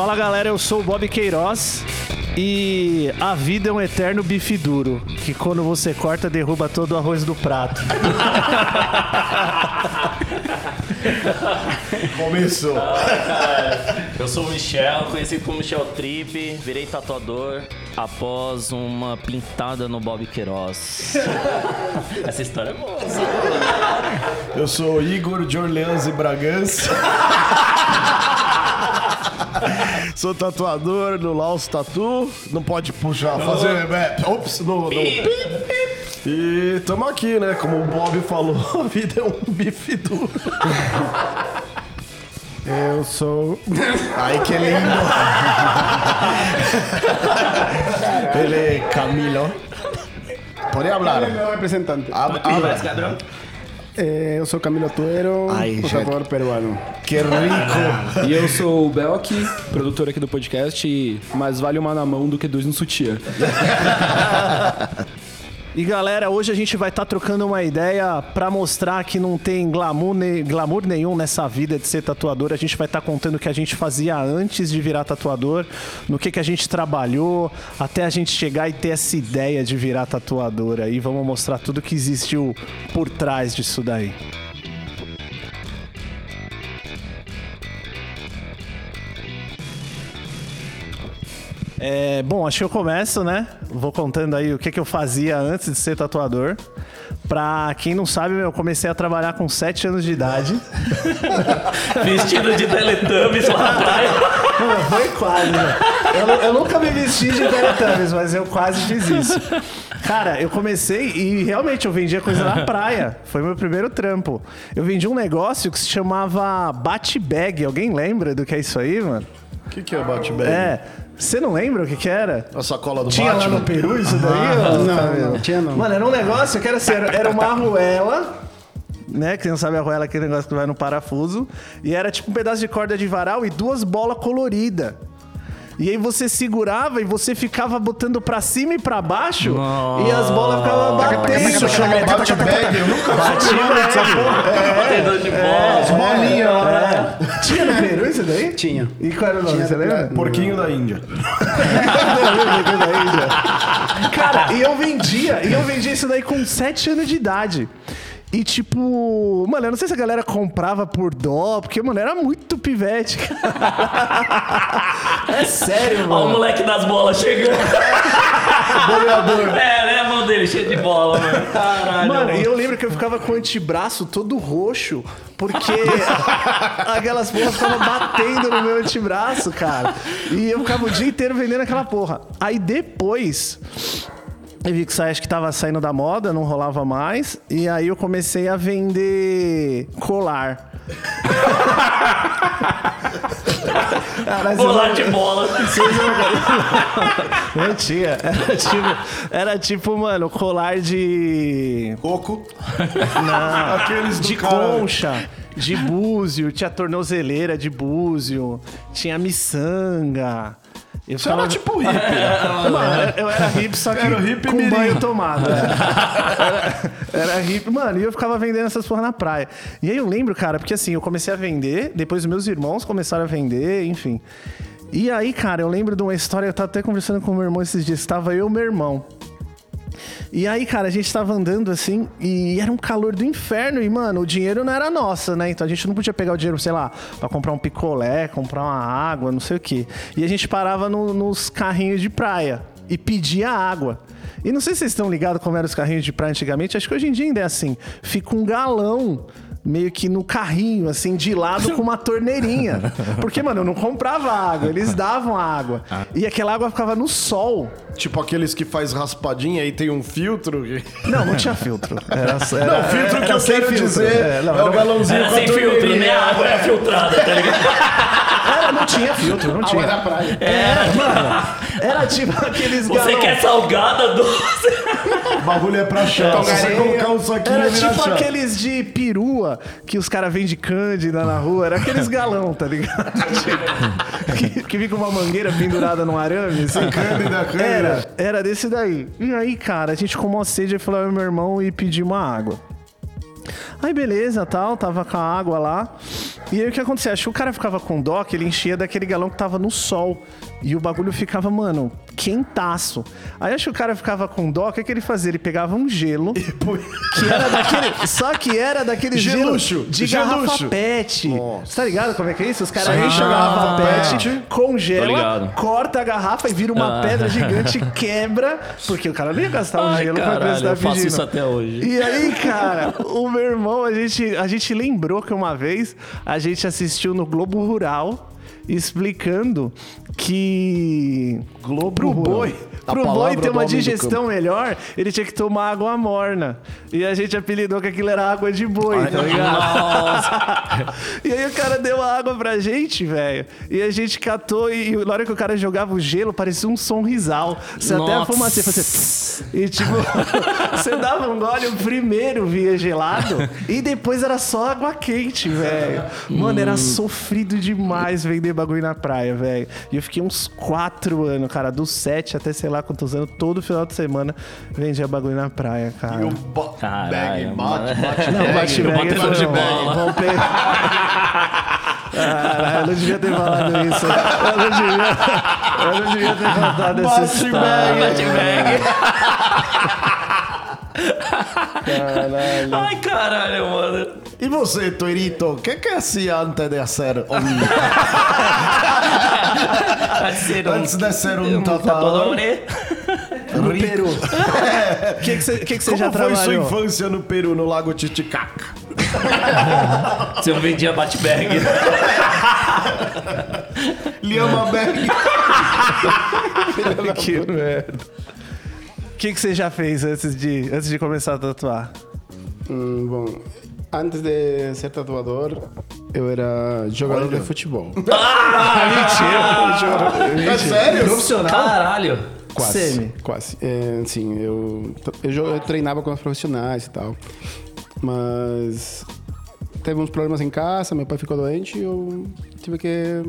Fala galera, eu sou o Bob Queiroz e a vida é um eterno bife duro, que quando você corta derruba todo o arroz do prato. Começou. Eu sou o Michel, conhecido como Michel Trip, virei tatuador após uma pintada no Bob Queiroz. Essa história é boa. Eu sou Igor de Orleans e Bragança. Sou tatuador no Laos Tatu. Não pode puxar, fazer. É, ops, no, no. E tamo aqui, né? Como o Bob falou, a vida é um bife duro. Eu sou. Ai, que lindo. Ele é Camilo. Pode falar. meu representante. Habla, habla. Eh, eu sou Camilo Tuero, Ai, tatuador peruano. Que rico. E eu sou o Belk, produtor aqui do podcast, e mais vale uma na mão do que dois no sutiã. E galera, hoje a gente vai estar trocando uma ideia pra mostrar que não tem glamour, ne- glamour nenhum nessa vida de ser tatuador. A gente vai estar contando o que a gente fazia antes de virar tatuador, no que, que a gente trabalhou, até a gente chegar e ter essa ideia de virar tatuador aí. Vamos mostrar tudo que existiu por trás disso daí. É, bom, acho que eu começo, né? Vou contando aí o que, que eu fazia antes de ser tatuador. Pra quem não sabe, eu comecei a trabalhar com 7 anos de idade. Vestido de Teletubbies lá na praia. Não, foi quase, né? Eu, eu nunca me vesti de Teletubbies, mas eu quase fiz isso. Cara, eu comecei e realmente eu vendia coisa na praia. Foi meu primeiro trampo. Eu vendi um negócio que se chamava Bate-Bag. Alguém lembra do que é isso aí, mano? O que, que é bate-bag? É. Você não lembra o que que era? A sacola do Tinha lá Batman? no Peru isso daí? ô, Não, Camilo? não, tinha não. Mano, era um negócio que era assim, era, era uma arruela, né? Quem não sabe a arruela é aquele negócio que vai no parafuso. E era tipo um pedaço de corda de varal e duas bolas coloridas. E aí você segurava e você ficava botando pra cima e pra baixo e as bolas ficavam batendo. Isso chama bate-bag? Eu nunca Batia soube dessa porra. Batedor de bola. As bolinhas lá, né? Tinha no Peru isso daí? Tinha. E qual era o nome? Tinha Você lembra? Porquinho da Índia. Cara, e eu vendia, e eu vendia isso daí com 7 anos de idade. E tipo, mano, eu não sei se a galera comprava por dó, porque, mano, era muito pivete. cara. é sério, Olha o mano. moleque das bolas chegando. É, né? A mão dele cheia de bola, mano. Caralho. Mano, e eu lembro que eu ficava com o antebraço todo roxo, porque aquelas porras ficavam batendo no meu antebraço, cara. E eu ficava o dia inteiro vendendo aquela porra. Aí depois. Eu vi que aí acho que tava saindo da moda, não rolava mais. E aí eu comecei a vender colar. Cara, Bolar de bola. Não tinha. Era tipo, era tipo, mano, colar de. Coco. Não. Aqueles de cara. concha, de búzio, tinha tornozeleira de búzio, tinha miçanga. Eu Você era tipo hippie. Mano, eu era hippie, só que Era o hippie com mirim. banho tomado. é. Era, era hippie, mano, e eu ficava vendendo essas porra na praia. E aí eu lembro, cara, porque assim, eu comecei a vender, depois meus irmãos começaram a vender, enfim. E aí, cara, eu lembro de uma história, eu tava até conversando com meu irmão esses dias, estava eu e meu irmão. E aí, cara, a gente tava andando assim e era um calor do inferno. E, mano, o dinheiro não era nosso, né? Então a gente não podia pegar o dinheiro, sei lá, pra comprar um picolé, comprar uma água, não sei o quê. E a gente parava no- nos carrinhos de praia e pedia água. E não sei se vocês estão ligados como eram os carrinhos de praia antigamente. Acho que hoje em dia ainda é assim. Fica um galão meio que no carrinho, assim, de lado com uma torneirinha. Porque, mano, eu não comprava água, eles davam água. E aquela água ficava no sol. Tipo aqueles que faz raspadinha e tem um filtro. que- Não, não tinha filtro. Era, era, Não, filtro que era eu sem quero filtro. dizer É, é, não, o era- galãozinho Era com a sem filtro, nem a água é filtrada, tá ligado? Era- não tinha filtro, não tinha. Água da praia. Era, mano, era tipo aqueles Você galão. quer salgada, doce? O bagulho é pra chá. Se você colocar um saquinho, Era tipo chá. aqueles de perua que os caras vendem cândida na rua. Era aqueles galão, tá ligado? que, que fica uma mangueira pendurada num arame. Assim. Cândida, cândida. Era, era desse daí. E aí, cara, a gente com uma sede, eu falei, meu irmão, e pedi uma água. Aí beleza, tal, tava com a água lá. E aí o que acontecia? Acho que o cara ficava com dó que ele enchia daquele galão que tava no sol. E o bagulho ficava, mano, quentaço. Aí acho que o cara ficava com dó, o que, que ele fazia? Ele pegava um gelo. Que era daquele. Só que era daquele Geluxo, gelo de geluxo. garrafa pet. Nossa. Você tá ligado como é que é isso? Os caras enchem a garrafa pet, Tô congela, ligado. corta a garrafa e vira uma Ah. pedra gigante, quebra. Porque o cara não ia gastar um gelo pra caralho, preço da eu faço pedindo. isso até hoje. E aí, cara, o meu irmão, a gente, a gente lembrou que uma vez a gente assistiu no Globo Rural explicando que Globo pro Rural. boi, A pro boi ter uma digestão melhor, ele tinha que tomar água morna. E a gente apelidou que aquilo era água de boi, tá ligado? Nossa. E aí o cara deu a água pra gente, velho. E a gente catou e, e na hora que o cara jogava o gelo, parecia um sonrisal. Você até a Nossa. fumaça fazia... tss. E tipo, você dava um gole, o primeiro via gelado e depois era só água quente, velho. Mano, Hum. era sofrido demais vender bagulho na praia, velho. E eu fiquei uns quatro anos, cara, dos sete até sei lá quantos anos, todo final de semana vendia bagulho na praia, cara. E o ba- Caralho, bag, bate, bate, Não, bate bate pegar. Caralho, eu não devia ter falado isso. Eu não devia, eu não devia ter contado essa Bate história. bag. Bate bag. Ai, caralho, mano. E você, Toirito, o que que antes de ser um, Antes de ser um, antes de ser um um tatuador. No Peru. O que que você que que Como já foi sua trabalhou? infância no Peru, no Lago Titicaca? Você não vendia. Lhama Bag. que merda. O que que você já fez antes de, antes de começar a tatuar? Hum, bom, antes de ser tatuador, eu era jogador de futebol. É sério? Profissional? Caralho. Quase. Semi. Quase. É, sim, eu, eu, eu treinava com os profissionais e tal. Mas teve uns problemas em casa, meu pai ficou doente e eu tive que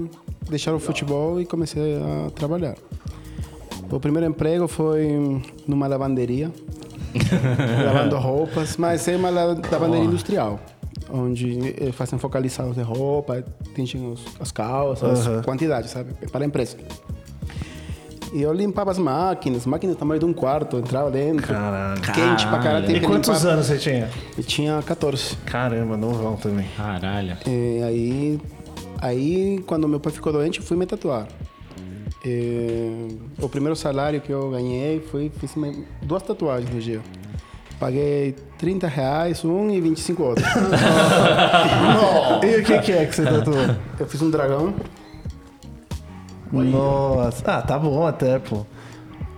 deixar o futebol e comecei a trabalhar. O primeiro emprego foi numa lavanderia, lavando roupas, mas é uma la- lavanderia industrial, onde eh, fazem focalizados de roupa, tingem os- as calças, quantidade, sabe? Para a empresa. E eu limpava as máquinas, máquinas do tamanho de um quarto, entrava dentro. Caralho. Quente pra caralho. E quantos limpar. anos você tinha? Eu tinha 14. Caramba, novão também. Caralho. E aí, aí, quando meu pai ficou doente, eu fui me tatuar. E o primeiro salário que eu ganhei foi fiz uma- duas tatuagens no dia. Paguei 30 reais um e 25 outro. E o que que é que você tatuou? eu fiz um dragão. Nossa. Ah, tá bom até, pô.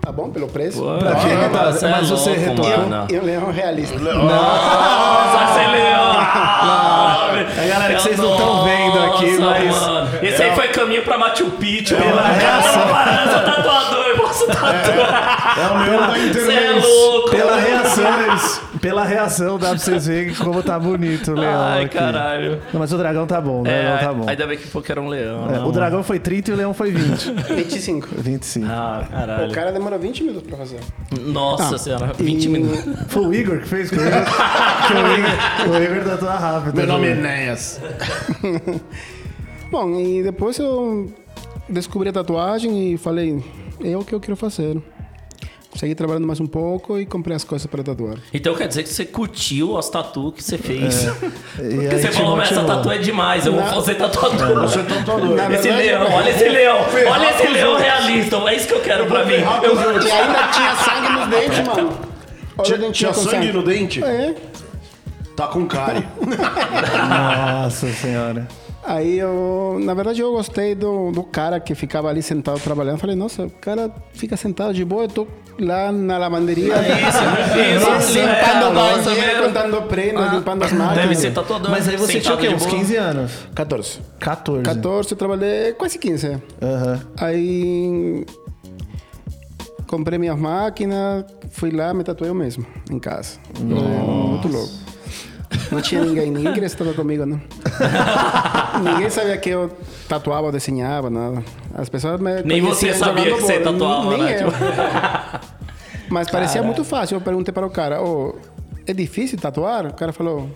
Tá bom pelo preço? Pra quem? Ah, Mas você é você louco, retocou? mano. E um leão realista. Nossa, você leão! É, galera, que vocês não tão vendo aqui, mas- mano. Esse aí foi caminho pra Machu Picchu. Pela mano. reação. Posso tatuar. É o meu da Você é louco. Pela reação, pela reação dá pra vocês verem como tá bonito o leão Ai, aqui. caralho. Não, mas o dragão tá bom, o dragão É, tá bom. ainda bem que falou que era um leão. É, não. o dragão foi 30 e o leão foi 20. 25. 25. Ah, O caralho. cara demora 20 minutos pra fazer. Nossa senhora, 20 E- minutos. Foi o Igor que fez? Que o Igor, que o Igor, o Igor tatua rápido. Meu nome é Enéas. Bom, e depois eu descobri a tatuagem e falei, é o que eu quero fazer. Segui trabalhando mais um pouco e comprei as coisas para tatuar. Então quer dizer que você curtiu as tatu que você fez. E Porque aí você falou, mas essa tatu é demais, eu vou fazer tatuador. Você é tatuador. Esse verdade, leão, olha esse leão, olha esse leão realista, é isso que eu quero pra mim. Eu- E ainda tinha sangue nos dentes, mano. Olha Tinha, tinha sangue no dente? É. Tá com cárie. Nossa senhora. Aí eu, na verdade, eu gostei do, do cara que ficava ali sentado trabalhando. Falei, nossa, o cara fica sentado de boa, eu tô lá na lavanderia. isso, isso, limpando é, o nossa, banheiro, meu. contando prenda, limpando as máquinas. Deve ser tatuador. Mas aí você tinha o quê? Uns boa. 15 anos? 14. 14. 14 eu trabalhei quase 15. Aham. Aí comprei minhas máquinas, fui lá, me tatuei eu mesmo, em casa. É, muito louco. Não tinha ninguém, ninguém queria se tatuar comigo, não. ninguém sabia que eu tatuava, desenhava, nada. As pessoas me Nem você sabia que você tatuava, nem né? eu. Mas parecia muito fácil. Eu perguntei para o cara, "Ô, é difícil tatuar? O cara falou,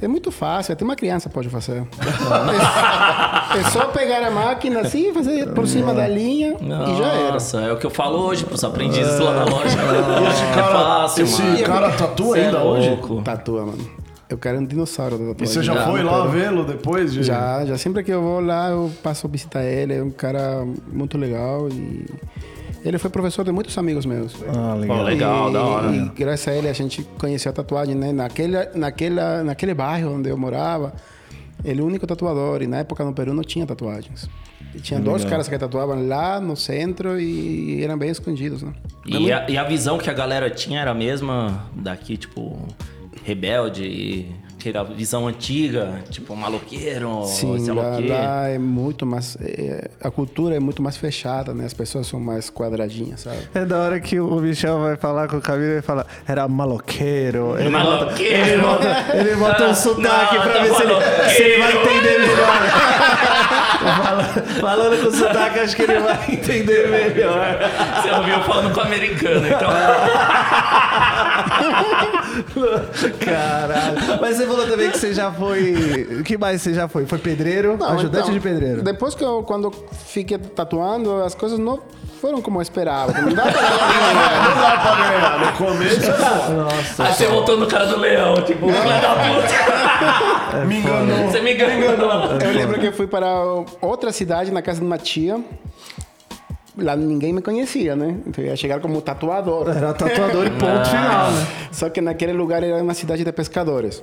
É muito fácil, até uma criança pode fazer. é, é só pegar a máquina assim, fazer por cima da linha e já era. Nossa, é o que eu falo hoje pros aprendizes lá na loja. Esse é cara, fácil, esse mano. cara tatua é ainda hoje? louco. Tatua, mano. Eu quero um dinossauro da E você já foi lá vê-lo depois? De... Já, já sempre que eu vou lá, eu passo a visitar ele. É um cara muito legal e ele foi professor de muitos amigos meus. Ah, legal. Pô, legal, e, da hora. E graças a ele a gente conheceu a tatuagem, né? Naquele, naquela, naquele bairro onde eu morava, ele é o único tatuador. E na época no Peru não tinha tatuagens. E tinha dois caras que tatuavam lá no centro e eram bem escondidos, né? E a, e a visão que a galera tinha era a mesma daqui, tipo, rebelde, e aquela visão antiga, tipo, maloqueiro, Sim, sei lá lá, lá é muito mais. é, a cultura é muito mais fechada, né? As pessoas são mais quadradinhas, sabe? É da hora que o Michel vai falar com o Camilo e fala, era maloqueiro. Ele bota, Maloqueiro. ele bota, ele bota um sotaque não, pra tá ver se ele, se ele vai entender melhor. Fala- Falando com sotaque, acho que ele vai entender melhor. Você ouviu falando com o americano, então. Caralho. Mas você falou também que você já foi. O que mais você já foi? Foi pedreiro? Não, ajudante então, de pedreiro. Depois que eu, quando fiquei tatuando, as coisas não foram como eu esperava. Não dá pra ganhar. Não dá pra ganhar. No começo, Aí você voltou no cara do leão, tipo, filho da puta. me enganou. Você me enganou. Eu lembro que eu fui para outra cidade, na casa de uma tia. Lá ninguém me conhecia, né? Então eu ia chegar como tatuador. Era tatuador e ponto final, né? Só que naquele lugar era uma cidade de pescadores.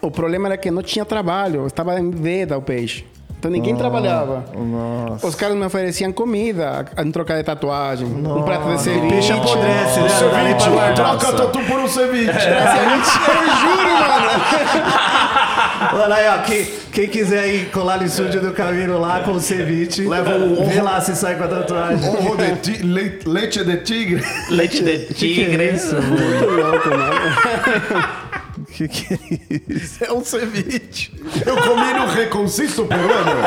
O problema era que não tinha trabalho, estava em veda o peixe. Então ninguém trabalhava. Nossa. Os caras me ofereciam comida em troca de tatuagem. Um prato de ceviche. Peixe apodrece, né? Ceviche, troca tatu por um ceviche. Eu juro, mano. Olha aí, ó. Quem, quem quiser ir colar no estúdio do Camilo lá com o ceviche, Leva um vê lá se sai com a tatuagem. Ovo de ti, leite, leite de tigre. Leite de tigre. Muito louco, mano. Que que é isso? É um ceviche. Eu comi no Reconcisto Peruano.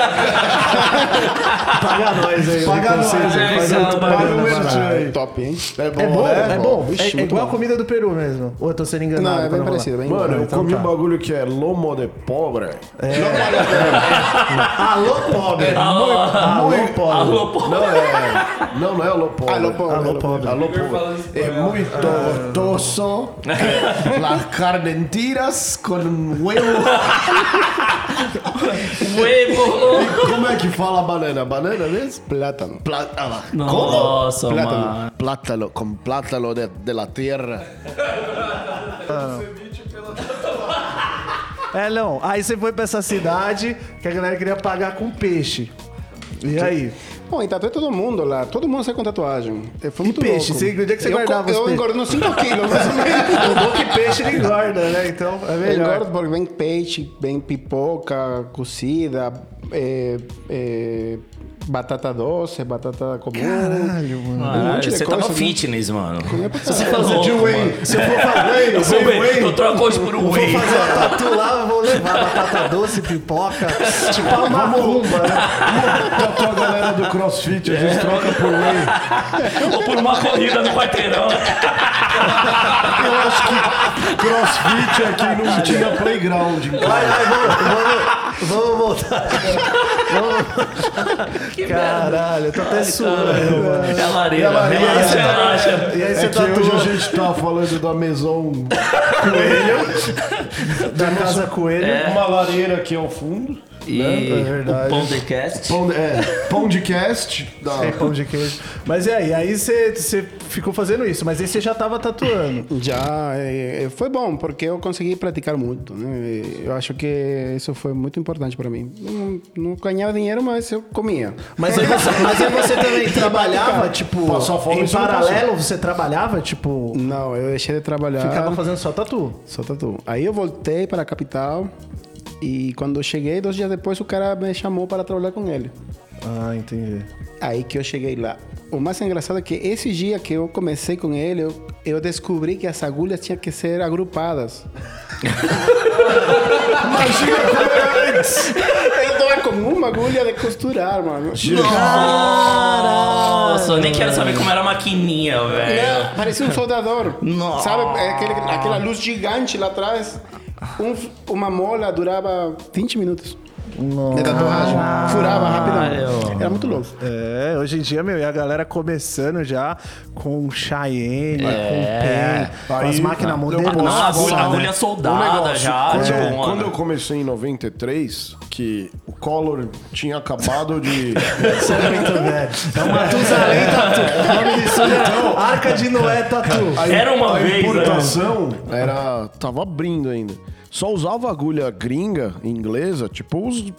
Paga nós aí. Paga nós, é, faz é propaganda Paga o merchan aí. Top, hein? É bom, É bom, né? é bom. Vixe, é, é muito igual a bom. comida do Peru mesmo. Ou eu tô sendo enganado? Não, é bem quando eu vou lá? parecido, bem Mano, eu Então comi tá. um bagulho que é lomo de pobre. Alô, pobre. Alô, Alô, pobre. Alô, pô. Não é. Não, não é alô pobre. Alô, pobre, Alô pobre. Alô pobre. É muito gostoso. Las carnentiras com huevo. Huevo. Como é que fala banana? Banana mesmo? Plátano. Plátano. Nossa, Plátano. mano. Plátano, com plátano de, de la tierra. É, não. Aí você foi pra essa cidade que a galera queria pagar com peixe. E aí? Bom, e tatuei todo mundo lá. Todo mundo sai com tatuagem. É, Foi muito peixe? louco. Você- onde é que você eu, guardava Eu engordo uns 5 quilos, mais ou menos. O bom que peixe ele engorda, né? Então é Eu melhor. engordo porque vem peixe, vem pipoca cozida, é, é, batata doce, batata comum. Caralho, mano. Um Ah, monte de você tá coisa, no né? fitness, mano. pra Você caralho. falou, De whey. Se eu for fazer whey, Eu sem whey. Eu troco hoje por um whey. Vou fazer uma tatu lá, eu vou levar batata doce, pipoca, tipo uma macumba, né? Tatu a galera do crossfit, a gente troca por whey. Ou por uma corrida no quarteirão. Eu acho que crossfit aqui não tinha playground. Vai, vai, vamos, vamos, vamos voltar. Caralho, eu tô até suando, mano. É a lareira. E a lareira, É, é. você acha? E aí É você que hoje a gente tá falando da Maison da casa coelho. uma lareira aqui ao fundo. E é verdade. o Pondecast. Pão, é, pão de cast. Da, Tem pão de queijo. Mas e aí? Aí você, ficou fazendo isso, mas aí você já tava tatuando. Já é, é, foi bom, porque eu consegui praticar muito. Né? Eu acho que isso foi muito importante para mim. Não, não ganhava dinheiro, mas eu comia. Mas aí você, mas aí você também trabalhava, tipo, Passou fome, em não paralelo, você trabalhava, tipo, Não, eu deixei de trabalhar. ficava fazendo só tatu. Só tatu. Aí eu voltei para a capital e quando eu cheguei, dois dias depois, o cara me chamou para trabalhar com ele. Ah, entendi. Aí que eu cheguei lá. O mais engraçado é que esse dia que eu comecei com ele, eu, eu descobri que as agulhas tinham que ser agrupadas. Imagina como antes. Eu tava com uma agulha de costurar, mano. Nossa, eu nem quero saber como era a maquininha, velho. Não, parecia um soldador. Nossa. Sabe, é aquele, aquela luz gigante lá atrás. um- uma mola durava 20 minutos. De tatuagem. Furava rapidamente. Era muito louco. É, hoje em dia, meu, e a galera começando já com Cheyenne, com Pen, com as máquinas modernas. Não, Nossa, agulha, né? agulha Um soldada negócio, já. quando, tipo, eu, quando eu comecei em 93, que o Collor tinha acabado de. Você é muito velho. É o Matusalém Tatu. O nome disso é Arca de Noé Tatu. A, Era uma a vez, né? importação era. tava abrindo ainda. Só usava agulha gringa, inglesa, tipo os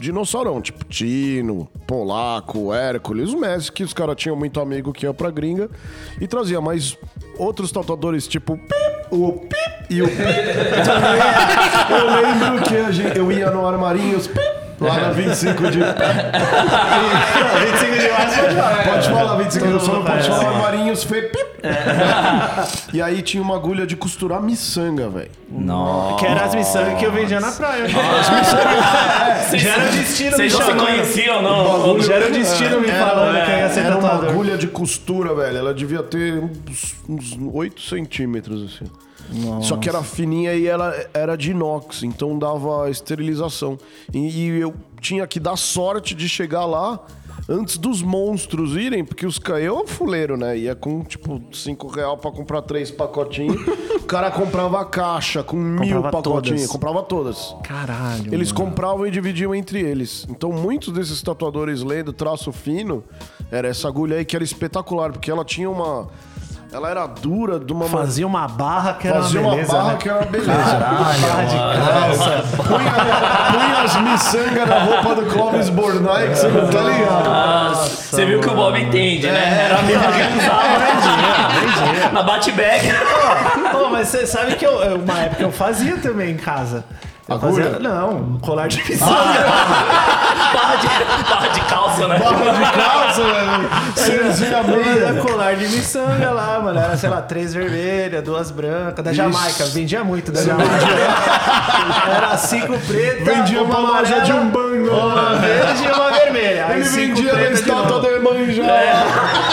dinossaurão, tipo Tino, Polaco, Hércules, o Messi, que os caras tinham muito amigo que ia pra gringa e trazia, mas outros tatuadores, tipo o Pip e o Pip. eu lembro que gente- eu ia no Armarinhos Pip, lá na 25 de. 25 de março pode falar. Pode falar 25 de só não pode falar Armarinhos Fê Pip. E aí tinha uma agulha de costurar miçanga, velho. Nossa. Que era as miçangas que eu vendia na praia. Vocês- Já era o destino me Vocês já se chamando. conheciam, não? Já era o destino me falando que ia ser Era uma agulha de costura, velho. Ela devia ter uns, uns 8 centímetros, assim. Só que era fininha e ela era de inox, então dava esterilização. E, e eu tinha que dar sorte de chegar lá antes dos monstros irem, porque os ca- eu fuleiro, né? Ia com tipo 5 real pra comprar três pacotinhos. o cara comprava a caixa com mil Comprava pacotinhos. todas. Comprava todas. Caralho. Eles compravam e dividiam entre eles. Então, muitos desses tatuadores lendo traço fino, era essa agulha aí que era espetacular, porque ela tinha uma. Ela era dura de uma. Fazia uma barra que era Fazia uma uma beleza, barra né? que era uma beleza. Barra de calça. Punha, punha as miçangas na roupa do Clóvis Bornai, que você não tá ligado. Nossa, você viu que o Bob entende, né? Era a mesma que usava. Na bate-bag. Pô, mas você sabe que eu- uma época eu fazia também em casa. Agulha? fazia, não, colar de miçanga. Barra de, barra de calça, né? Barra de calça, velho. Era meia. colar de miçanga lá, mano. Era, sei lá, três vermelhas, duas brancas, da Jamaica. Vendia muito da Jamaica. Era cinco pretas, Vendia uma pra loja de Uma verde e uma vermelha. Aí Ele cinco vendia na de estátua novo. da Emanjá.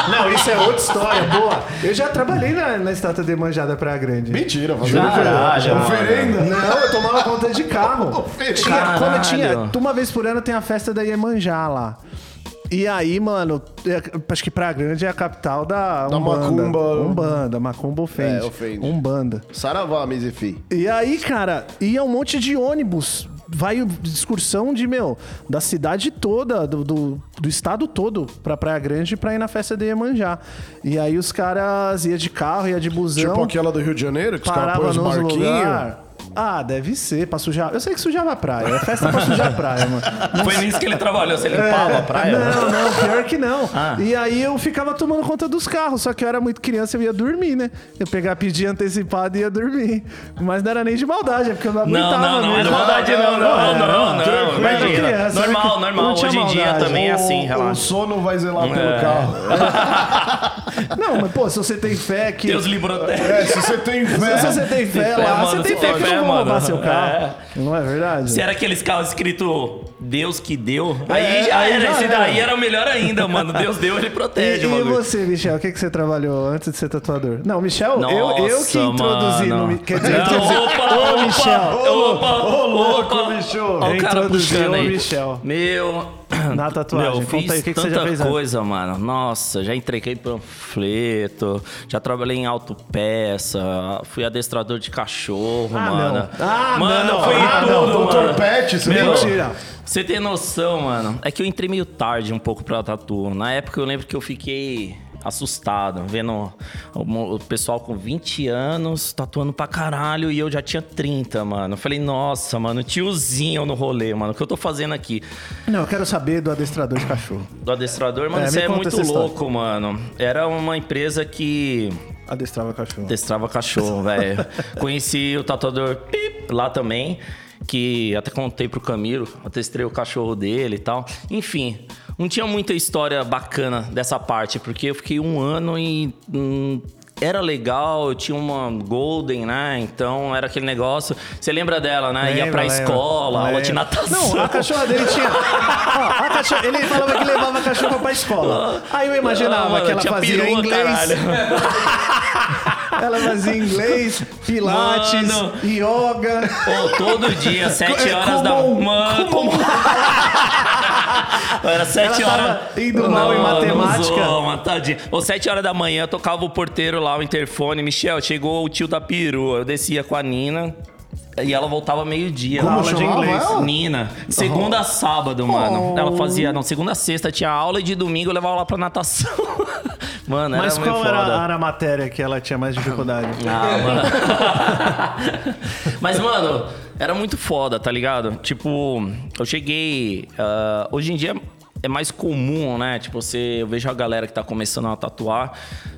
Não, isso é outra história, boa. Eu já trabalhei na, na estátua de manjada Praia Grande. Mentira, fazendo Caralho, mano. oferenda. Não, eu tomava conta de carro. tinha, Caralho. quando tinha, uma vez por ano tem a festa da Iemanjá lá. E aí, mano, é- acho que Praia Grande é a capital da Da Umbanda. macumba. Umbanda, macumba ofende. É, ofende. Umbanda. Saravá, Mizifi. E aí, cara, ia um monte de ônibus. Vai excursão de, meu, da cidade toda, do, do, do estado todo pra Praia Grande pra ir na festa de Iemanjá. E aí os caras iam de carro, ia de busão. Tipo aquela do Rio de Janeiro, que os caras põem os barquinhos. lugar. Ah, deve ser, pra sujar. Eu sei que sujava a praia. É festa pra sujar a praia, mano. Foi nisso que ele trabalhou. Você limpava a praia? É, Não, não, pior que não. Ah. E aí eu ficava tomando conta dos carros, só que eu era muito criança, eu ia dormir, né? Eu pegava, pedia antecipado e ia dormir. Mas não era nem de maldade, é porque eu não Não, aguentava não, não é mesmo. de maldade, não, não, não, não. Imagina. Criança, Normal, normal. Não Hoje em dia maldade. também é assim, O relaxa. sono vai zelar pelo É. carro. Não, mas pô, se você tem fé que. Deus livre É, se você tem fé. Se você tem fé lá, mano, você tem fé que vão roubar mano. seu carro. É. Não é verdade? Se era aqueles carros escrito Deus que deu, aí É, já aí era. já Esse era. daí era o melhor ainda, mano. Deus deu, ele E, protege, e mano. você, Michel, o que, que você trabalhou antes de ser tatuador? Não, Michel, eu, eu que Nossa, introduzi mano. no. Quer dizer, Não, introduzi- opa, Ô, opa, Michel. opa, Ô, louco, opa. bicho. Ó o cara Introduziu puxando o aí. Michel. Meu. Na tatuagem, Meu, conta fiz aí, o que que você tanta já fez antes? coisa, mano. Nossa, já entreguei panfleto, já trabalhei em autopeça, fui adestrador de cachorro, Ah, mano. não. Ah, mano, não. fui Ah, tudo, não. mano. Doutor Pet, você Meu, viu? Mentira. Você tem noção, mano? É que eu entrei meio tarde um pouco pra tatu. Na época eu lembro que eu fiquei assustado, vendo o, pessoal com 20 anos tatuando pra caralho e eu já tinha 30, mano. Eu falei, nossa, mano, tiozinho no rolê, mano. O que eu tô fazendo aqui? Não, eu quero saber do adestrador de cachorro. Do adestrador, mano, É, isso é muito história. louco, mano. Era uma empresa que Adestrava cachorro. Adestrava cachorro, velho. Conheci o tatuador Pip lá também, que até contei pro Camilo, atestrei o cachorro dele e tal. Enfim, não tinha muita história bacana dessa parte, porque eu fiquei um ano e. hum, era legal, eu tinha uma Golden, né? Então era aquele negócio. Você lembra dela, né? Ia Lembra, pra lembra. escola, aula de Lembra. natação. Não, a cachorra dele tinha. Ó, a cachorra- ele falava que levava a cachorra pra escola. Aí eu imaginava Ah, mano, que ela tinha fazia inglês. Ela fazia inglês, pilates, Mano. yoga. Pô, todo dia, sete É horas da comum, Mano, como... Era sete Ela tava horas. indo mal em matemática. Não zoa, mano, tadinho. Ou sete horas da manhã, eu tocava o porteiro lá, o interfone. Michel, chegou o tio da perua. Eu descia com a Nina. E ela voltava meio-dia. Como Aula de inglês. ela? Nina. Segunda a sábado, mano. Ela fazia, não, segunda a sexta tinha aula e de domingo eu levava lá pra natação. Mano, Mas era qual era, foda. era a matéria que ela tinha mais dificuldade? Ah, mano. Mas, mano, era muito foda, tá ligado? Tipo, eu cheguei. ah, hoje em dia é mais comum, né? Tipo, você, eu vejo a galera que tá começando a tatuar.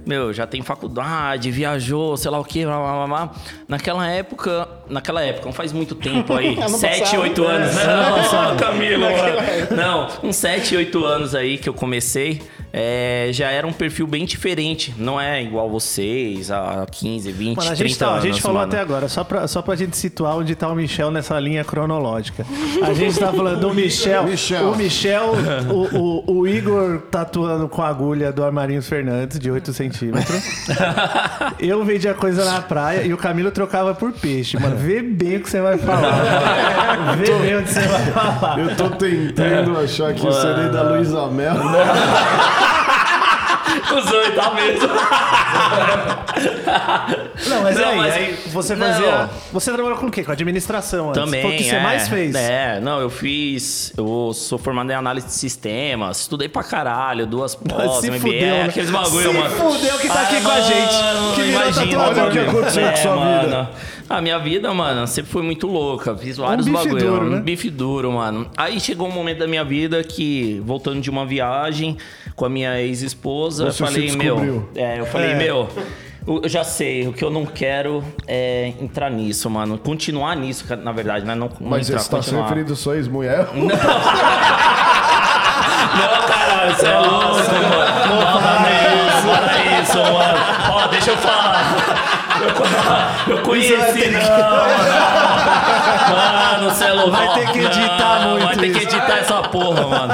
Meu, já tem faculdade, viajou, sei lá o quê, blá, blá, blá, blá. Naquela época. Naquela época, não faz muito tempo aí. Ano sete, passado. oito anos. É, Não, Camilo, mano. Não, uns sete, oito anos aí que eu comecei. É, já era um perfil bem diferente. Não é igual vocês, há 15, 20, Mano, a 30 gente, tá, a anos. gente falou mano. até agora, só pra, só pra gente situar onde tá o Michel nessa linha cronológica. A gente tá falando do Michel. Michel. O Michel, o, o, o Igor tatuando com a agulha do Armarinhos Fernandes, de 8 centímetros. Eu vendia coisa na praia e o Camilo trocava por peixe. Mano, vê bem o que você vai falar. Vê bem o que você vai falar. Eu tô tentando achar aqui o CD da Luísa Mel. Cusão, tá mesmo. Não, mas, Não, aí, mas- aí você Não. fazia. Você trabalhou com o quê? Com administração antes? Também. Foi o que você é, mais fez. É, não, eu fiz. Eu sou formado em análise de sistemas, estudei pra caralho, duas pós, MBA, fudeu, né? aqueles bagulho, Se mano. fudeu que tá aqui com a gente, mano, que imagina. Olha o que aconteceu com sua vida. mano. A minha vida, mano, sempre foi muito louca. Fiz vários bife bagulho. duro, né? Um bife duro, mano. Aí chegou um momento da minha vida que, voltando de uma viagem com a minha ex-esposa, eu se falei, meu. É, eu falei, É. meu. Eu já sei, o que eu não quero é entrar nisso, mano. Continuar nisso, na verdade, né? Não, não Mas entrar, você tá se continuar. referindo à sua ex-mulher? Não, caralho, você é louco, mano. Não, fala isso, fala isso, mano. Ó, deixa eu falar. Eu, eu conheci, não, não. Mano, você é. Vai ter que editar Não, muito Vai ter que isso. editar essa porra, mano.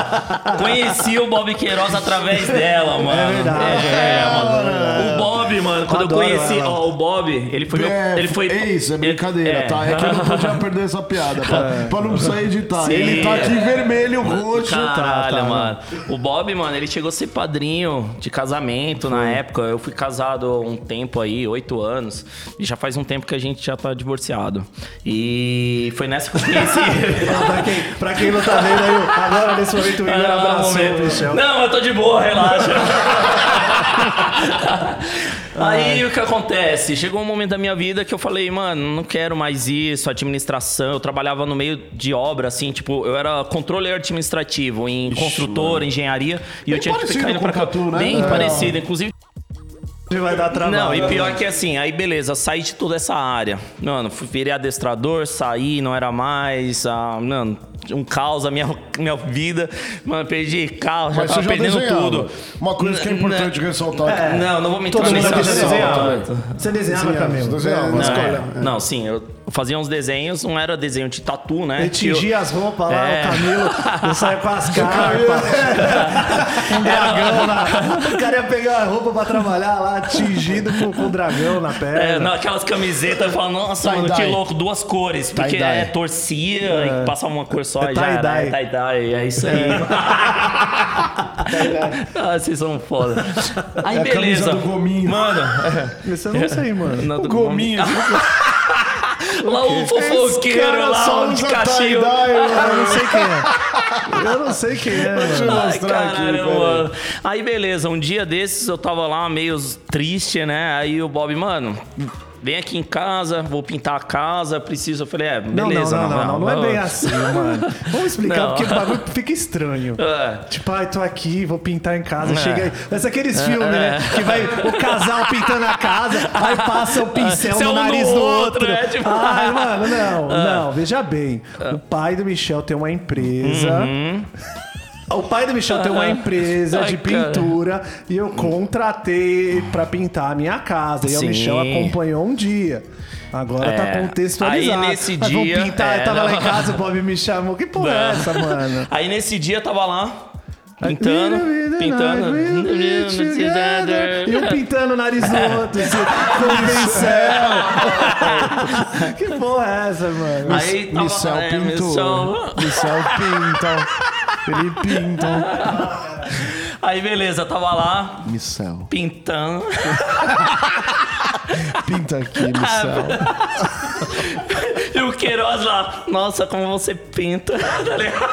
Conheci o Bob Queiroz através dela, mano. É verdade. É, mano. O Bob, mano, quando eu Adoro conheci, ela. ó, o Bob, ele foi meu. É, Ele foi. é isso, é brincadeira, É. tá? É que eu não podia perder essa piada, pra, pra não precisar editar. Sim. Ele tá aqui vermelho, roxo. Caralho, tá, tá, mano. O Bob, mano, ele chegou a ser padrinho de casamento na época. Eu fui casado há um tempo aí, oito anos. E já faz um tempo que a gente já tá divorciado. E foi nessa que eu conheci. pra, quem, pra quem não tá vendo aí, agora nesse momento o Igor Ah, abraçou momento. o Michel. Não, eu tô de boa, relaxa. Aí o que acontece? Chegou um momento da minha vida que eu falei, mano, não quero mais isso, administração. Eu trabalhava no meio de obra, assim, tipo, eu era controle administrativo em construtora, engenharia, e eu Bem tinha que ficar indo pra cá. Né? Bem É. parecido, inclusive. Vai dar trabalho. Não, e pior que assim, aí beleza, saí de toda essa área. Mano, fui virei adestrador, saí, não era mais. Ah, mano, um caos a minha, minha vida. Mano, perdi carro, já tava você já perdendo desenhava. tudo. Uma coisa que é importante ressaltar. Não, não vou me entrar Todo mundo nesse aqui já assunto. desenhava. Você desenhava. Não, Escola. é. não, sim, eu fazia uns desenhos, não era desenho de tatu, né? Ele eu- tingia as roupas lá, É. o Camilo, ele saia com as carpas, um dragão na... O cara ia pegar a roupa pra trabalhar lá, tingido com, com o dragão na perna. É, não, aquelas camisetas, falava, nossa, mano, que Tie-dye. louco, duas cores. Porque Tie-dye. é, torcia e passava uma cor só É e já era. tie-dye. É tie-dye, é isso aí. ah, vocês são foda. Aí, É a beleza. camisa do gominho. Mano, eu não sei, mano. não, do- Gominho. Lá o fofoqueiro lá, o de cachimbo. Eu não sei quem é. Eu não sei quem é, Deixa eu mano. Ai, mostrar aqui. Aí, beleza, um dia desses eu tava lá meio triste, né? Aí o Bob, mano, vem aqui em casa, vou pintar a casa, preciso. Eu falei, é, beleza, não, não, não, não, não é bem assim, mano. Vamos explicar, porque o bagulho fica estranho. É. Tipo, ai, tô aqui, vou pintar em casa, É. chega aí. Mas aqueles filmes, né? Que vai o casal pintando a casa, aí passa o pincel no nariz do outro, outro. é, tipo- Ai, mano, não, não, veja bem. O pai do Michel tem uma empresa. O pai do Michel tem uma empresa Ai, de cara. pintura e eu contratei pra pintar a minha casa. E o Sim. Michel acompanhou um dia. Agora tá É. contextualizado. Aí, nesse Mas vamos dia- pintar, é, eu tava lá não. em casa, o Bob me chamou. Que porra é essa, mano? Aí nesse dia tava lá, Pintando, pintando. E um pintando o nariz do outro, assim, com o pincel. que porra é essa, mano? Aí tava, Michel é, pintou. Michel- Michel pinta. Ele pinta. Aí beleza, tava lá Michel. pintando. Pinta aqui, Michel. E o Queiroz lá, nossa, como você pinta. Tá ligado?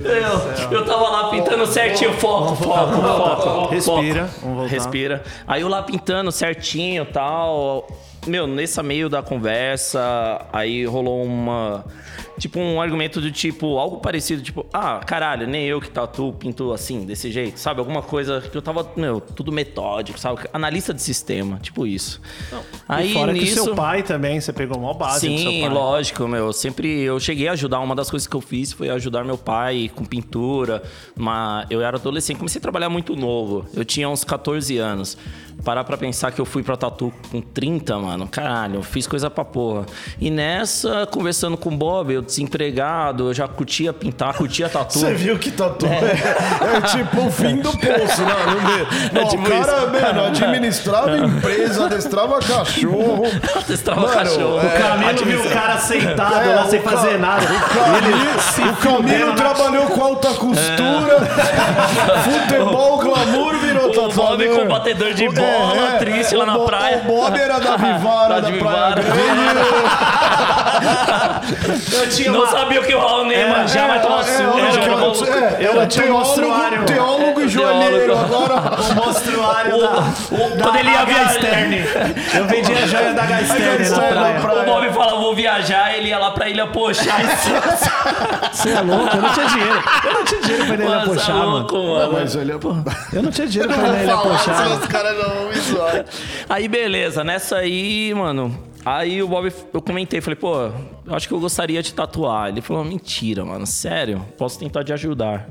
Eu, eu tava lá pintando certinho, foco, foco, foco. Respira, vamos voltar. Respira. Aí eu lá pintando certinho e tal. Meu, nesse meio da conversa, aí rolou uma. Tipo, um argumento do tipo, algo parecido, tipo, ah, caralho, nem eu que tatu pinto assim, desse jeito, sabe? Alguma coisa que eu tava, meu, tudo metódico, sabe? Analista de sistema, tipo isso. E fora que seu pai também, você pegou mó base do seu Sim, pai. lógico, meu. Sempre eu cheguei a ajudar. Uma das coisas que eu fiz foi ajudar meu pai com pintura. Mas eu era adolescente, comecei a trabalhar muito novo. Eu tinha uns 14 anos. Parar pra pensar que eu fui pra tatu com 30, mano. Caralho, eu fiz coisa pra porra. E nessa, conversando com o Bob, eu desempregado, eu já curtia pintar, curtia tatu. Você viu que tatu é, é tipo o fim do poço, não, não. Não, tipo o cara, isso. mano, administrava empresa, adestrava cachorro. Adestrava Mano, cachorro. é, O Camilo viu o cara sentado É, lá sem ca- fazer nada. O Camilo, o Camilo trabalhou com alta costura, futebol, glamour, virou O Bob com batedor de bola, É, é. triste lá O na praia. O Bob era da Vivara, Da da, Praia Vivara. Eu tinha Não uma... sabia o que o Raul nem manjava, mas tava É, sujo. olha, era cara, maluco. é, Eu tinha um teólogo, teólogo e joalheiro. Agora, O monstruário da, da quando ele ia viajar- Stern. Eu vendia a joia da H Stern na praia. O Bob falava, vou viajar, ele ia lá pra Ilha Pochá. Você é louco? Eu não tinha dinheiro. Eu não tinha dinheiro pra ir na Ilha é Pochá, mano. mas olha, Eu não tinha dinheiro pra ir na Ilha Pochá. os caras não Aí, beleza. Nessa aí, mano... Aí o Bob, eu comentei, falei, pô, eu acho que eu gostaria de tatuar. Ele falou, mentira, mano, sério, posso tentar te ajudar.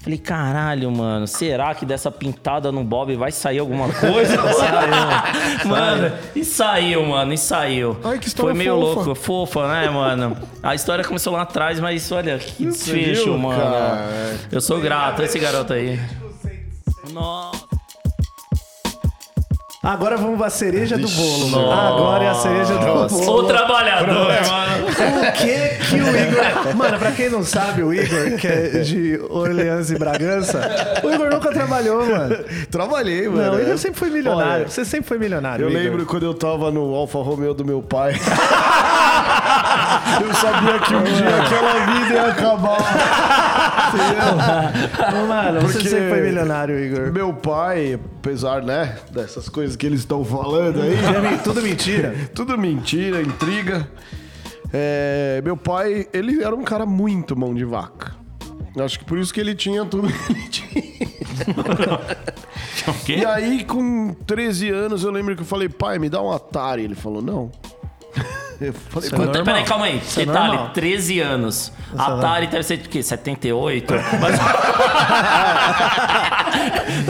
Falei, caralho, mano, será que dessa pintada no Bob vai sair alguma coisa? mano, e saiu, mano, e saiu. Ai, que história Foi meio fofa. louco, fofa, né, mano? A história começou lá atrás, mas olha, que desfecho, mano. cara? Eu sou grato, esse garoto aí. Nossa. Agora vamos pra cereja do bolo. mano. Agora é a cereja do bolo. O trabalhador, mano. O que que o Igor... Mano, pra quem não sabe, o Igor, que é de Orleans e Bragança, o Igor nunca trabalhou, mano. Trabalhei, mano. Não, o é. Igor sempre foi milionário. Olha, Você sempre foi milionário, Eu Igor. lembro quando eu tava no Alfa Romeo do meu pai. eu sabia que um dia aquela vida ia acabar. Entendeu? Mano, você Porque- sempre foi milionário, Igor. Meu pai, apesar, né, dessas coisas que eles estão falando aí, É Tudo mentira. tudo mentira, intriga. É, meu pai, ele era um cara muito mão de vaca. Acho que por isso que ele tinha tudo que ele tinha. E aí, com 13 anos, eu lembro que eu falei, pai, me dá um Atari. Ele falou, não. Eu falei, é. Peraí, calma aí. Isso é Detalhe, normal. 13 anos. Atari deve ser de quê? 78?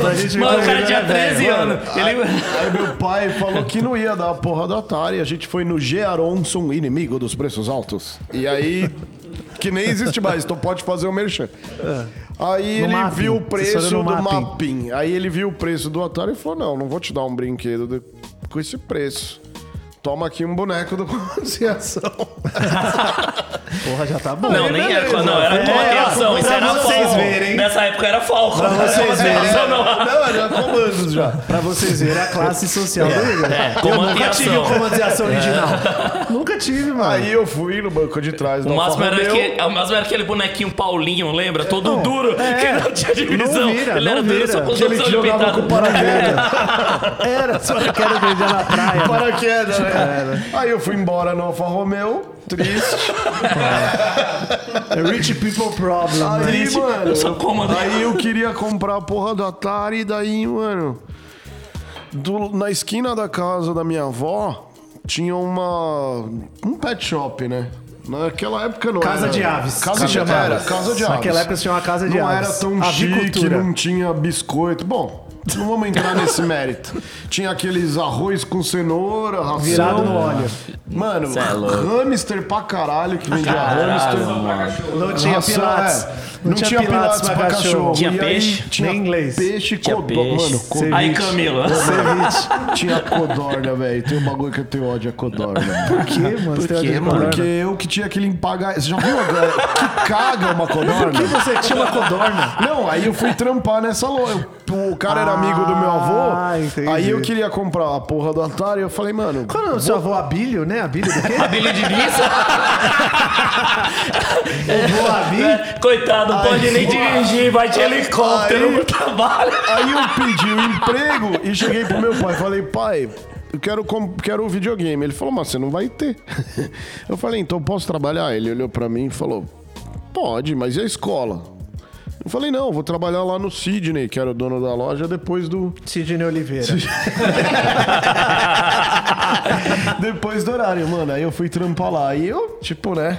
Mas, gente mano, o cara tinha ele é velho. 13 anos. Ele... Aí meu pai falou que não ia dar a porra do Atari. A gente foi no G. Aronson, inimigo dos preços altos. E aí, que nem existe mais, então pode fazer o merchan. Aí No ele Mapping. viu o preço do Mapping. mapping. Aí ele viu o preço do Atari e falou: Não, não vou te dar um brinquedo de- com esse preço. Toma aqui um boneco do Conciliação. Porra, já tá bom. Não, nem era. beleza. Não, era É, comandação. pra Isso era vocês Falcon. verem. Nessa época era Falcon. Pra vocês verem. Não, não. não, era comandos já. Pra vocês verem a classe social do Igor. É, eu nunca tive o comando e ação original. Tive, mano. Aí eu fui no banco de trás do O máximo, era aquele, o máximo era aquele bonequinho Paulinho, lembra? Todo duro, que não tinha divisão. não vira, ele não era duro, vira. só com os Que jogava com pintados. paraquedas. Era só que era vendia na praia. Paraquedas, né? Aí eu fui embora no Alfa Romeo, triste. É Rich people problem. né? Aí, mano, Eu aí eu queria comprar a porra do Atari, daí, mano, do- na esquina da casa da minha avó, tinha uma, um pet shop, né? Naquela época não Casa era... de aves. Casa de chamava. era, casa de aves. Naquela época se chamava casa de não aves. era tão chique, não tinha biscoito. Bom, Não vamos entrar nesse mérito. Tinha aqueles arroz com cenoura, ração. Virado no óleo. Mano, Cê é hamster pra caralho que vendia hamster. Não tinha Ração, pilates. é. Não, tinha pilates pra cachorro. Tinha E aí peixe? Tinha Nem inglês. Peixe e Tinha codorna. peixe. Mano, co- Aí, Camilo. tinha codorna, velho. Tem um bagulho que eu tenho ódio a codorna. Por quê, mano? Ódio de mano? Porque eu que tinha que limpar. ga- Você já viu agora que caga uma codorna? Por que você tinha uma codorna? Não, aí eu fui trampar nessa loja. O cara era amigo do meu avô. Ah, entendi. Aí eu queria comprar a porra do Atari. Eu falei, mano. Qual é o seu avô Abílio, né? Abílio do quê? Abelha de missa? Avô Abílio? É, Coitado, não pode nem dirigir, vai de helicóptero Aí- no trabalho. Aí eu pedi o emprego e cheguei pro meu pai. Falei, pai, eu quero, quero um videogame. Ele falou, mas você não vai ter. Eu falei, então posso trabalhar? Ele olhou pra mim e falou, pode, mas e a escola? Eu falei, não, vou trabalhar lá no Sidney, que era o dono da loja, depois do. Sidney Oliveira. depois do horário, mano. Aí eu fui trampar lá. E eu, tipo, né?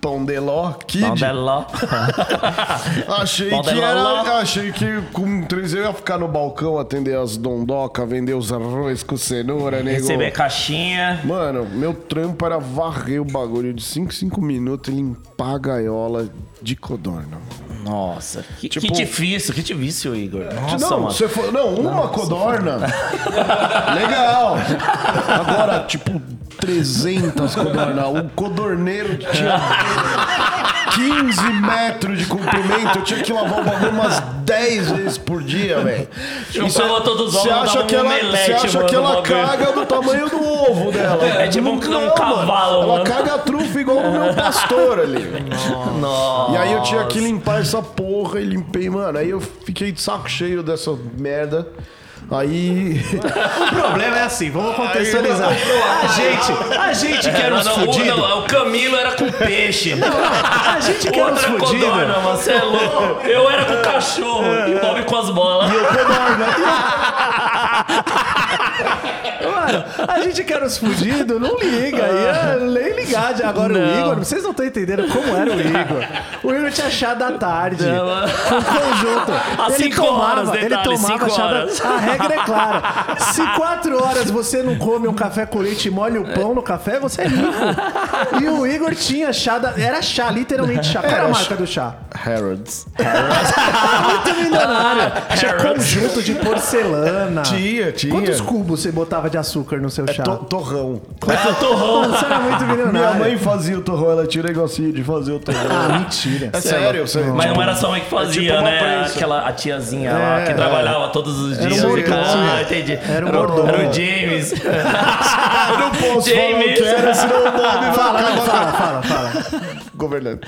Pão de ló, kid. Deló. Achei Pão de que ló. era. Achei que com três eu ia ficar no balcão, atender as dondoca, vender os arroz com cenoura, nego. Receber caixinha. Mano, meu trampo era varrer o bagulho de 5 5 minutos e limpar a gaiola de codorna. Nossa, que, que Tipo- difícil, que difícil, Igor. Nossa, não, mano. você for, não, uma codorna. Legal. Agora, tipo, 300 codorna. O codorneiro tinha 15 metros de comprimento. Eu tinha que lavar o bagulho umas 10 vezes por dia, velho. Juntava todos os Você ovos, acha que um ela, omelete, você acha mano, que ela caga do tamanho do ovo dela? É tipo um- um Não, cavalo, Ela caga a trufa igual o meu pastor ali. Nossa. E aí eu tinha que limpar essa porra e limpei, mano. Aí eu fiquei de saco cheio dessa merda. Aí. O problema é assim, vamos contextualizar. A gente, a gente que era Não, os não, o, fudidos. não, o Camilo era com peixe. A gente que era os Outra fudidos. é louco. Eu era com cachorro e o Bob com as bolas. Mano, a gente que era os fudidos, não liga. Ia nem ligar. de- Agora o Não. Igor, vocês não estão entendendo como era o Igor. O Igor tinha chá da tarde. Não. Com conjunto. Às ele cinco tomava, horas, ele detalhe, tomava cinco chá da horas. A regra é clara. Se quatro horas você não come um café com leite e molha o pão no café, você é rico. E o Igor tinha chá da. Era chá, literalmente chá. Qual era a marca do chá? Harrods. Muito milionário. Tinha conjunto de porcelana. Tinha, tinha. Quantos cubos você botava de açúcar no seu chá? To- torrão. É o torrão. Você era muito milionário. Minha mãe fazia o torrão, ela tinha negocinho de fazer o torrão. Ah, mentira. É sério, sério. Mas não era só mãe que fazia, tipo uma né? Aquela a tiazinha lá que trabalhava todos os Era dias. um mordomo. Ah, entendi. Era um mordomo. Era o James. Eu não posso falar o James. que era, senão o Bob vai Fala, fala, fala, fala. governando.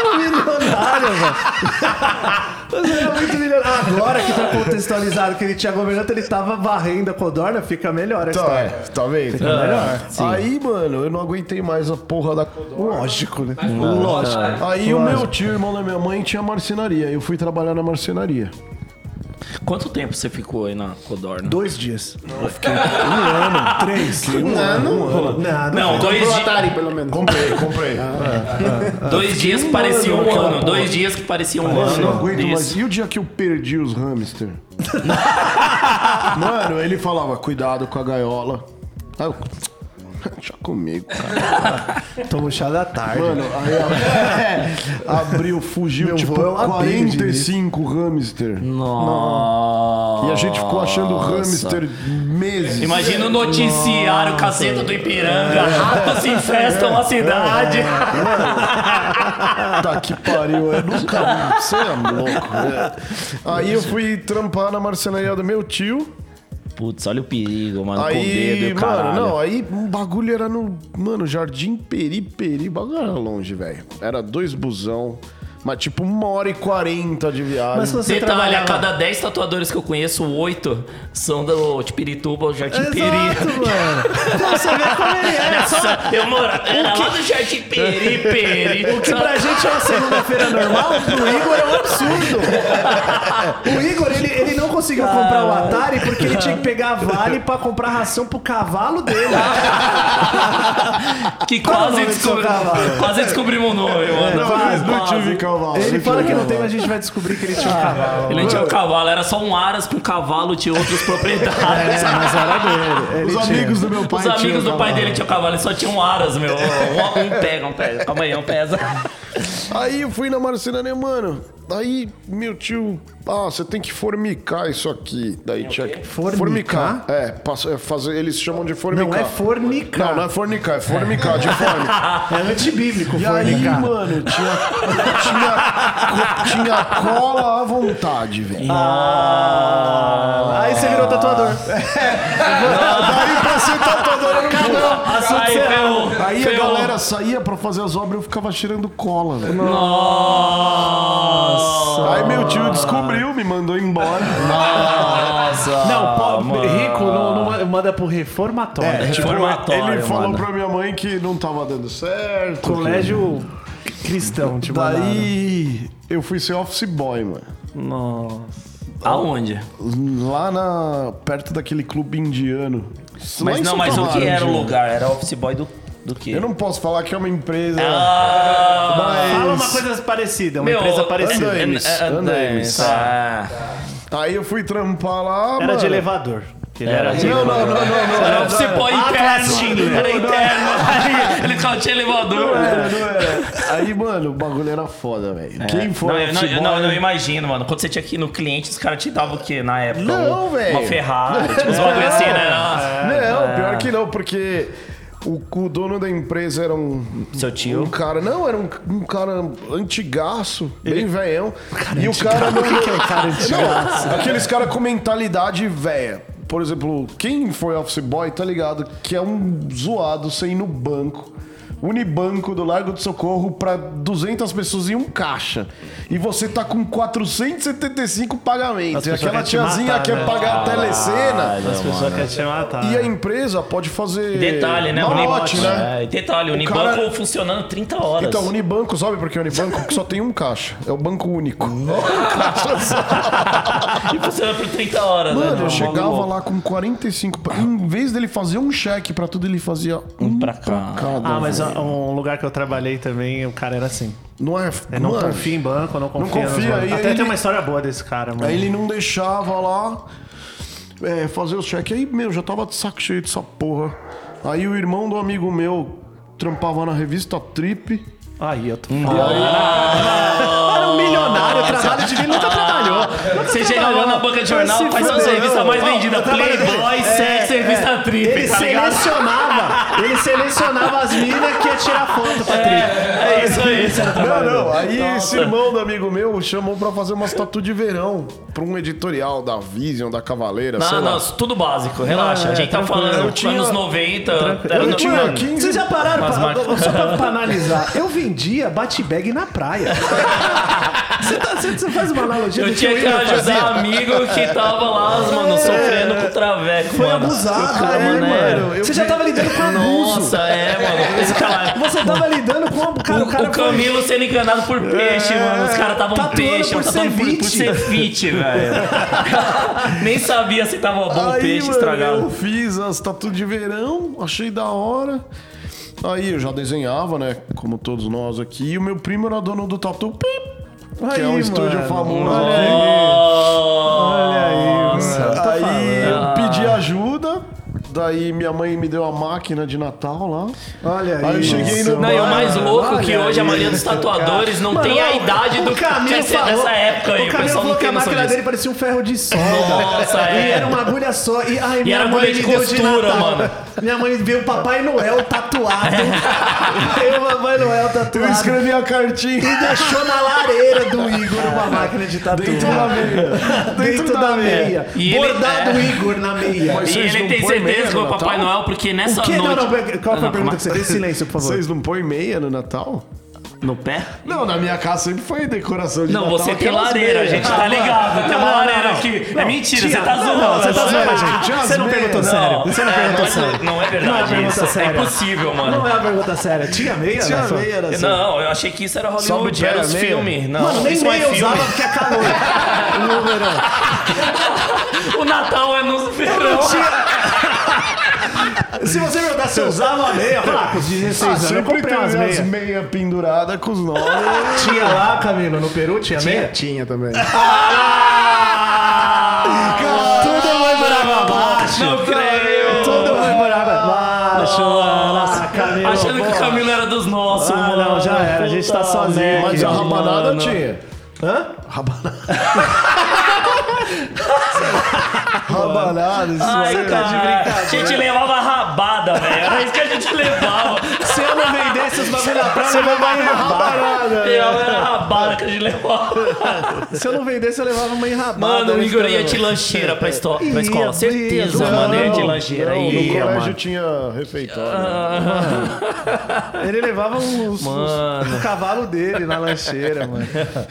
Era um milionário, velho. Você era muito milionário. Agora que tá contextualizado que ele tinha governante, ele tava varrendo a codorna, fica melhor a Tá, história. é, tá vendo? Fica melhor. Aí, mano, eu não aguentei mais a porra da codorna. Lógico, né? Lógico. Aí o meu tio, irmão da minha mãe, tinha marcenaria. Eu fui trabalhar na marcenaria. Quanto tempo você ficou aí na Codorna? Dois dias. Eu fiquei um ano, três. Um ano? Um ano. Não, Não, dois, Pro di Atari, pelo menos. Comprei, comprei. dois dias que parecia um ano. Dois dias que parecia um Mano, eu não ano. aguento mais. E o dia que eu perdi os hamster? Mano, ele falava, cuidado com a gaiola. Aí eu... Deixa comigo, cara. Tomo chá da tarde. Mano, aí é, abriu, fugiu, Meu tipo, vô é abelho de 45 hamster. Nossa. E a gente ficou achando hamster meses. Imagina o noticiário Caceta do Ipiranga. Ratos infestam a cidade. Tá que pariu, eu nunca. Você é louco. né? Aí eu fui trampar na marcenaria do meu tio. Putz, olha o perigo, mano. com o dedo e Aí, o caralho. mano, não, aí o bagulho era no. Mano, Jardim Peri Peri. O bagulho era longe, velho. Era dois busão. Mas tipo, uma hora e quarenta de viagem. Mas se você Detalhe, a trabalhava... cada 10 tatuadores que eu conheço, 8 são do de Pirituba ou Jardim Exato, Peri. mano. Pra você ver como ele é. Nossa, eu morava era lá do Jardim Peri Peri. O que pra gente é uma segunda-feira normal, pro Igor é um absurdo. O Igor, ele, ele não conseguiu comprar o Atari porque ele tinha que pegar a Vale pra comprar ração pro cavalo dele. Que Qual é o quase, nome do seu descobri... cavalo? quase descobrimos o nome, mano. Não, Quase, não tive. Cavalo. Ele fala que não tem, mas a gente vai descobrir que ele tinha um cavalo. Ele não tinha um cavalo, era só um aras com cavalo, tinha outros proprietários. É, mas era dele. Ele Os tinha. amigos do meu pai Os amigos do pai cavalo. dele tinham cavalo, ele só tinha um aras, meu. Um, um pega, um pega. Calma aí, um pesa. Aí eu fui na marcenaria, mano. Aí meu tio, ah, você tem que formicar isso aqui. Daí tinha que Formicar? É, passa- é fazer, eles chamam de formicar. Não é fornicar. Não, não é fornicar, é formicar, de forne. É antibíblico E aí, fornicar. mano, tinha, tinha, tinha cola à vontade, velho. Aí você virou tatuador. Daí pra ser tatuador não. Aí, ferrou. Aí a ferrou. galera saía pra fazer as obras e eu ficava cheirando cola, velho. Nossa! Aí meu tio descobriu, me mandou embora. Nossa! Não, po- mano. rico não, não manda pro reformatório. É, tipo, Reformatório, ele falou mano. pra minha mãe que não tava dando certo. Colégio cristão, que- tipo. Daí eu fui ser office boy, mano. Nossa. Aonde? Lá na, perto daquele clube indiano. Mas não, mas o que era o lugar? Era office boy do, do quê? Eu não posso falar que é uma empresa. Ah, mas- Fala uma coisa parecida, uma meu, empresa parecida. Andames, é- é- Andames. Ah. Aí eu fui trampar lá. Era mano. de elevador. Ele Era Não, não, não, não, não. Era office boy Atlas interno. Schindler. Era interno. Aí ele só tinha elevador. Não era, não era. Aí, mano, o bagulho era foda, velho. Quem foi Não, eu, não, eu, imagino, mano. Quando você tinha que ir no cliente, os caras te davam o quê na época? Não, Um- velho. Uma Ferrari, tipo, uns bagulho assim, né? Não, pior que não, porque o, o dono da empresa era um. Seu tio? Um cara. Não, era um, um cara antigaço, bem velhão. E o cara não. O que que é cara antigaço? Não, aqueles caras com mentalidade velha. Por exemplo, quem foi office boy tá ligado que é um zoado sem ir no banco. Unibanco do Largo do Socorro pra 200 pessoas em um caixa. E você tá com 475 pagamentos. As E aquela tiazinha matar, quer né? pagar a telecena. As pessoas querem te matar. E a empresa pode fazer. Detalhe, né? Malote, Unibanco, né? É, detalhe, o Unibanco cara- funcionando 30 horas. Então, Unibanco, sabe por que é Unibanco? Porque só tem um caixa. É o banco único. E funciona por 30 horas, né? Mano, eu Um chegava lá com 45. pa- Em vez dele fazer um cheque pra tudo, ele fazia um pra cá. cada, Ah, mas um lugar que eu trabalhei também, o cara era assim. Não é. É, não mano, confia em banco, não confia, nos confia, Até ele- tem uma história boa desse cara, mano. Aí ele não deixava lá é, fazer os cheques. Aí, meu, já tava de saco cheio dessa porra. Aí o irmão do amigo meu trampava na revista Trip. Aí eu tô falando. Era um milionário, trabalho de vida, nunca trabalhou. Nunca Você trabalhou. lá na banca de jornal, faz as fuder. revistas mais trabalhei- Playboy, É, sexo, revista Trip, Ele tá selecionava, ele selecionava as minas que ia tirar foto pra tri. É isso aí. Não, não. Aí esse irmão do amigo meu chamou pra fazer umas tatu de verão pra um editorial da Vision, da Cavaleira, sei Não, lá. não, tudo básico, relaxa. É, a gente tá tranquilo. falando Eu tinha- anos 90. Era Eu tinha mano, 15 Vocês já pararam só pra, pra analisar? Eu vendia bate-bag na praia. Você, tá- você- você faz uma analogia Eu do tinha que ajudar fazer? amigo que tava lá, mano, sofrendo com o traveco, Foi mano. abusado, cara, aí, mano, é- mano. Você já tava lidando com abuso. Nossa, é, mano. Esse cara- Você tava lidando com... Cara, O, o cara o foi- Camilo sendo enganado por peixe, mano. Os caras estavam tatuando peixe, por mano. Tatuando por, por ceviche. ser fit, velho. Nem sabia se tava bom o Aí, peixe mano, estragado. Eu fiz as tatu de verão, achei da hora. Aí eu já desenhava, né? Como todos nós aqui. E o meu primo era dono do Tatu Pip, que é um Aí, estúdio mano. famoso Olha aqui. Olha aí, mano. Tô Aí falando. eu pedi ajuda. Daí minha mãe me deu a máquina de Natal lá. Olha aí. Aí eu cheguei no Não, e o mais louco é que Olha hoje a aí. maioria dos tatuadores não Mano, tem a idade do Camilo que falou- dessa época aí. O O Camilo pessoal falou que a máquina dele parecia um ferro de solda. Nossa, E é. era uma agulha só. E, ai, minha era mãe agulha de me deu de costura, Natal. mano. Minha mãe veio o Papai Noel tatuado. veio o Papai Noel Eu tatuado. escrevi a cartinha. E deixou na lareira do Igor uma máquina de tatu. Dentro da meia. Dentro da meia. E ele- Bordado é. Igor na meia. Mas E ele tem meia certeza foi o Papai? Noel, porque nessa que? Não, noite... não, qual foi a Não, pergunta que você fez? Silêncio, por favor. Vocês não põem meia no Natal? No pé? Não, na minha casa sempre foi decoração de Não, Natal. você tem lareira, a gente tá ligado. Tem uma Não, não, lareira não. aqui. Não, É mentira, tinha- você tá não, zoando. não, você tá zoando, É, gente. tinha Você não meias. perguntou sério. Você não É, perguntou não, é, sério. não é verdade Não é isso. É séria. impossível, mano. Não é uma pergunta séria. Tinha meia? Tinha meia, era assim. Não, eu achei que isso era Hollywood, era os filmes. Não, Mano, nem isso não é meia eu filme. usava porque é calor. No verão. O Natal é no verão. Se você perguntar se eu usava meia, eu falo, ah, com os 16 Ah, anos eu sempre comprei umas as meias. meias penduradas com os nomes. Tinha lá, Camilo, no Peru, tinha Tinha, meia? tinha também. Tudo vai por água abaixo. Não creio. Tudo vai por água abaixo. Nossa, Ah, Camilo, achando que o. Camilo era dos nossos, Ah, mano. não, já era, a gente tá sozinho Mas a rabanada Mano. tinha. Hã? Rabanada, isso Ai, aí. cara, a gente levava rabada, velho. Era isso que a gente levava. Se eu não vendesse os bagulho na praia, eu levava uma enrabada. Era rabada que a gente levava. Se eu não vendesse, eu levava uma enrabada. Mano, o né, Igor ia de lancheira pra, esto- pra escola. ia, Certeza, não, mano. Ia de lancheira. Não, no Ia, colégio mano. tinha refeitório. Ele levava os, Mano. o cavalo dele na lancheira, mano.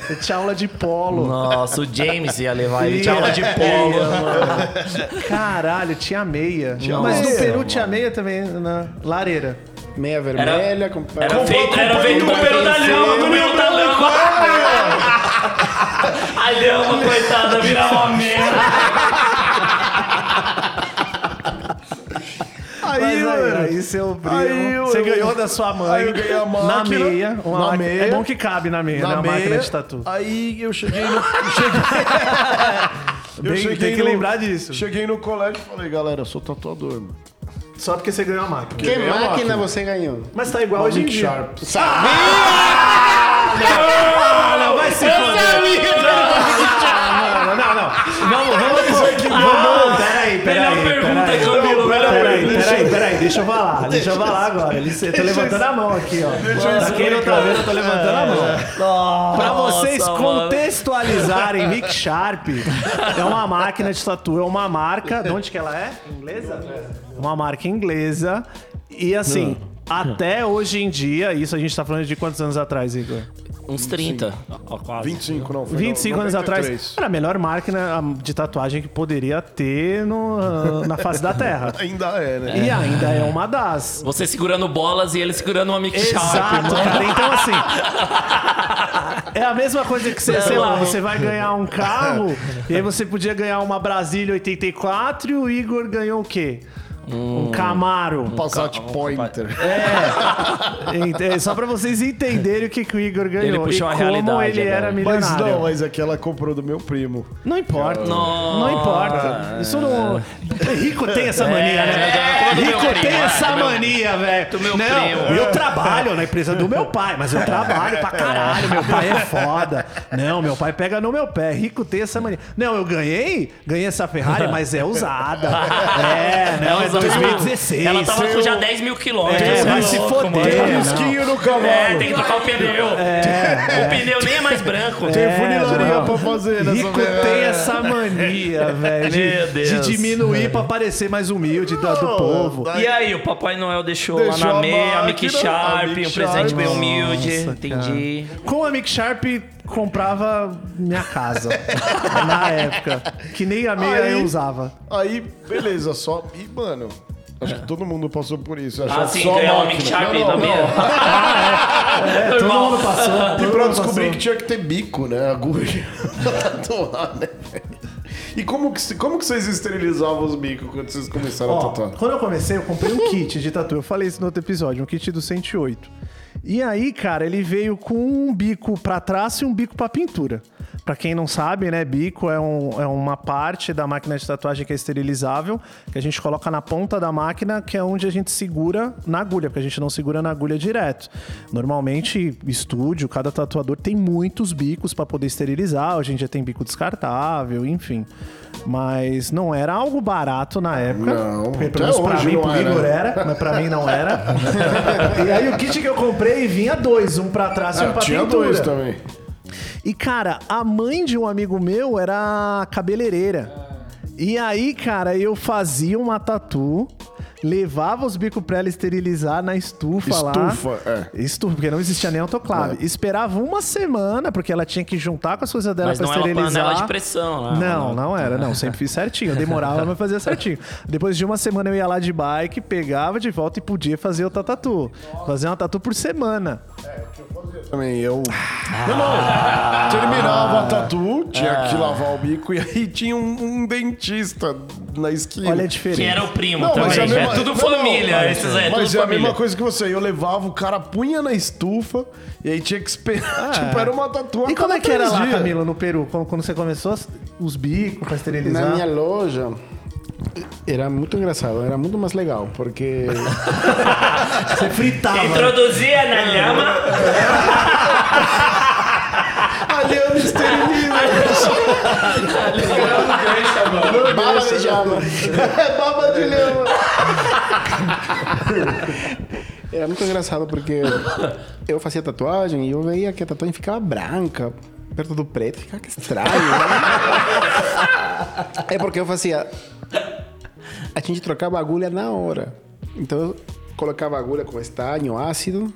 Ele tinha aula de polo. Nossa, o James ia levar ele. Ia, Tinha aula de polo. ia, mano. Caralho, tinha meia. Mas no meia, Peru mano. tinha meia também na lareira. Meia vermelha. com... Era feito, era feito com pelo da lhama, do meu da lhama. A lhama, coitada, virava uma merda. Aí, Mas aí, mano. aí seu primo, Aí eu- você eu- ganhou da sua mãe Aí eu ganhei a na máquina, meia. Uma na máquina- meia. É bom que cabe na meia, né? Na Uma máquina meia, de tatu. Aí eu cheguei no. Cheguei, eu Tem- que no- lembrar disso. Cheguei no colégio e falei, galera, eu sou tatuador, mano. Só porque você ganhou a máquina. Que a máquina máquina. você ganhou? Mas tá igual hoje em Nick dia. Sharp. Ah, não, vai se foder. Não, não, não. Vamos, vamos. Peraí, Melhor peraí. pergunta, peraí. Camilo. Melhor Peraí, pergunta. peraí, peraí, deixa eu falar, deixa eu falar agora. Ele, eu tô levantando a mão aqui, ó. Pra quem não tá vendo, eu tô levantando a mão. Pra vocês contextualizarem, Nick Sharp é uma máquina de tatu, é uma marca. De onde que ela é? Inglesa? Uma marca inglesa. E assim, até hoje em dia, isso a gente tá falando de quantos anos atrás, Igor? Uns 30. Ó, quase. 25, não. Foi 25 não, anos atrás, 93. era a melhor máquina ah, de tatuagem que poderia ter no- na face da Terra. Ainda é, né? E ainda é uma das. Você segurando bolas e ele segurando uma Sharp, Exato, mano. cara. Então, assim. É a mesma coisa que você, sei lá, você vai ganhar um carro e aí você podia ganhar uma Brasília 84 e o Igor ganhou o quê? Um Camaro. Passat Pointer. Ent- é Só pra vocês entenderem o que, que o Igor ganhou. Ele puxou e a como realidade ele era agora. milionário. Mas não, mas aquela comprou do meu primo. Não importa. Nossa. Não importa. Isso não. Rico tem essa mania, né? é, do meu Rico tem é, essa mania, velho. do meu não, primo. Eu trabalho na empresa do meu pai, mas eu trabalho pra caralho. Meu pai é foda. Não, meu pai pega no meu pé. Rico tem essa mania. Não, eu ganhei, ganhei essa Ferrari, mas é usada. É, não, é Ela tava- 2016. Ela tava com já 10 mil quilômetros. É, vai é se foder, não. Risquinho no cavalo. É, tem que trocar o pneu. O pneu nem é mais branco. Tem funilaria não. pra fazer nessa Rico tem essa mania, velho, Meu de, Deus. de diminuir pra parecer mais humilde do, do povo. E aí, o Papai Noel deixou, Deixou lá a na meia, a Mickey Sharp, a Mickey um presente Sharp. bem humilde. Nossa, entendi. Com a Mick Sharp comprava minha casa na época. Que nem a meia Aí- eu usava. Aí, beleza, só. E, mano, acho que todo mundo passou por isso. Achava Ah, sim, só ganhar uma máquina. Não, não, na meia. É, todo mundo passou. todo E pra passou. descobrir que tinha que ter bico, né? Agulha. pra tatuar, né? E como que, como que vocês esterilizavam os bicos quando vocês começaram a Ó, tatuar? quando eu comecei, eu comprei um kit de tatu. Eu falei isso no outro episódio, um kit do 108. E aí, cara, ele veio com um bico pra traço e um bico pra pintura. Pra quem não sabe, né, bico é, um- é uma parte da máquina de tatuagem que é esterilizável, que a gente coloca na ponta da máquina, que é onde a gente segura na agulha, porque a gente não segura na agulha direto. Normalmente, estúdio, cada tatuador tem muitos bicos pra poder esterilizar. Hoje em dia tem bico descartável, enfim. Mas não era algo barato na época. Não, pelo menos pra hoje mim, não pro era. Igor era, mas pra mim não era. e aí o kit que eu comprei vinha dois, um pra trás e um Ah, pra tinha pintura. dois também. E, cara, a mãe de um amigo meu era cabeleireira. E aí, cara, eu fazia uma tatu, levava os bicos pra ela esterilizar na estufa, lá. Estufa, é. Estufa, porque não existia nem autoclave. Esperava uma semana, porque ela tinha que juntar com as coisas dela Mas pra não é uma esterilizar. panela de pressão, né? Não, não era, não. Sempre fiz certinho. Eu demorava, mas fazia certinho. Depois de uma semana eu ia lá de bike, pegava de volta e podia fazer outra tatu. Fazer uma tatu por semana. É, o que eu também. Eu. Não, não. Terminava a tatu, tinha que lavar o bico e aí tinha um, um dentista na esquina. Olha a Que diferença. era o primo Não, mas também. é a mesma- é tudo não, família. não, esses aí é tudo Mas é a família. mesma coisa que você. Eu levava, o cara punha na estufa e aí tinha que esperar. tipo, era uma tatuagem. E como é que era lá, Camilo, no Peru? Quando, quando você começou, os bicos pra esterilizar? Na minha loja era muito engraçado, era muito mais legal, porque Você fritava. Introduzia na lhama. Aliando esteriliza. bala de jama. é baba de leão. Era muito engraçado porque eu fazia tatuagem e eu veia que a tatuagem ficava branca, perto do preto, ficava que estranho. né? é porque eu fazia. A gente trocava a agulha na hora. Então eu colocava a agulha com estanho, ácido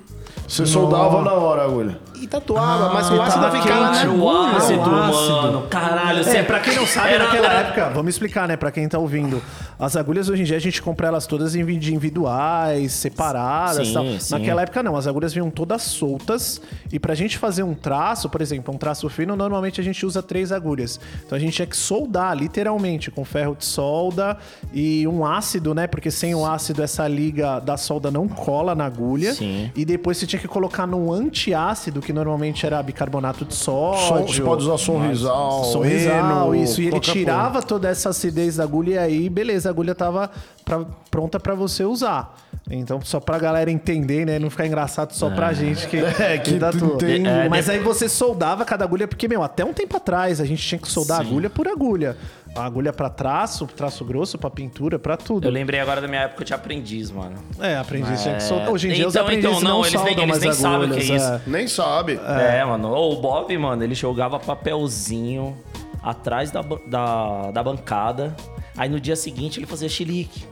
Você soldava na hora a agulha. e tatuava, mas o ácido tava ficava na O agulha. ácido, o ácido. mano. Caralho. É, você- pra quem não sabe, Era- naquela era- época, vamos explicar, né, pra quem tá ouvindo. As agulhas hoje em dia a gente compra elas todas individuais, separadas Sim, e tal. sim. Naquela época não, as agulhas vinham todas soltas. E pra gente fazer um traço, por exemplo, um traço fino, normalmente a gente usa três agulhas. Então a gente tinha que soldar, literalmente, com ferro de solda e um ácido, né? Porque sem o ácido essa liga da solda não cola na agulha. Sim. E depois você tinha que colocar num antiácido, que normalmente era bicarbonato de sódio. você pode usar sorrisal, Sorrisal, isso. E ele tirava toda essa acidez da agulha e aí, beleza, a agulha tava pra- pronta pra você usar. Então, só pra galera entender, né? Não ficar engraçado só pra gente que, É, que tatua. tem- É, Mas aí você soldava cada agulha, porque, meu, até um tempo atrás a gente tinha que soldar agulha por agulha. A agulha pra traço, traço grosso, pra pintura, pra tudo. Eu lembrei agora da minha época de aprendiz, mano. É, aprendiz tinha que soldar. Hoje em dia os Então, aprendizes então, não, não, eles nem- soldam eles mais nem sabem o que é isso. é. Nem sabe. É, mano. Ô, O Bob, mano, ele jogava papelzinho atrás da, da, da bancada. Aí no dia seguinte ele fazia chilique.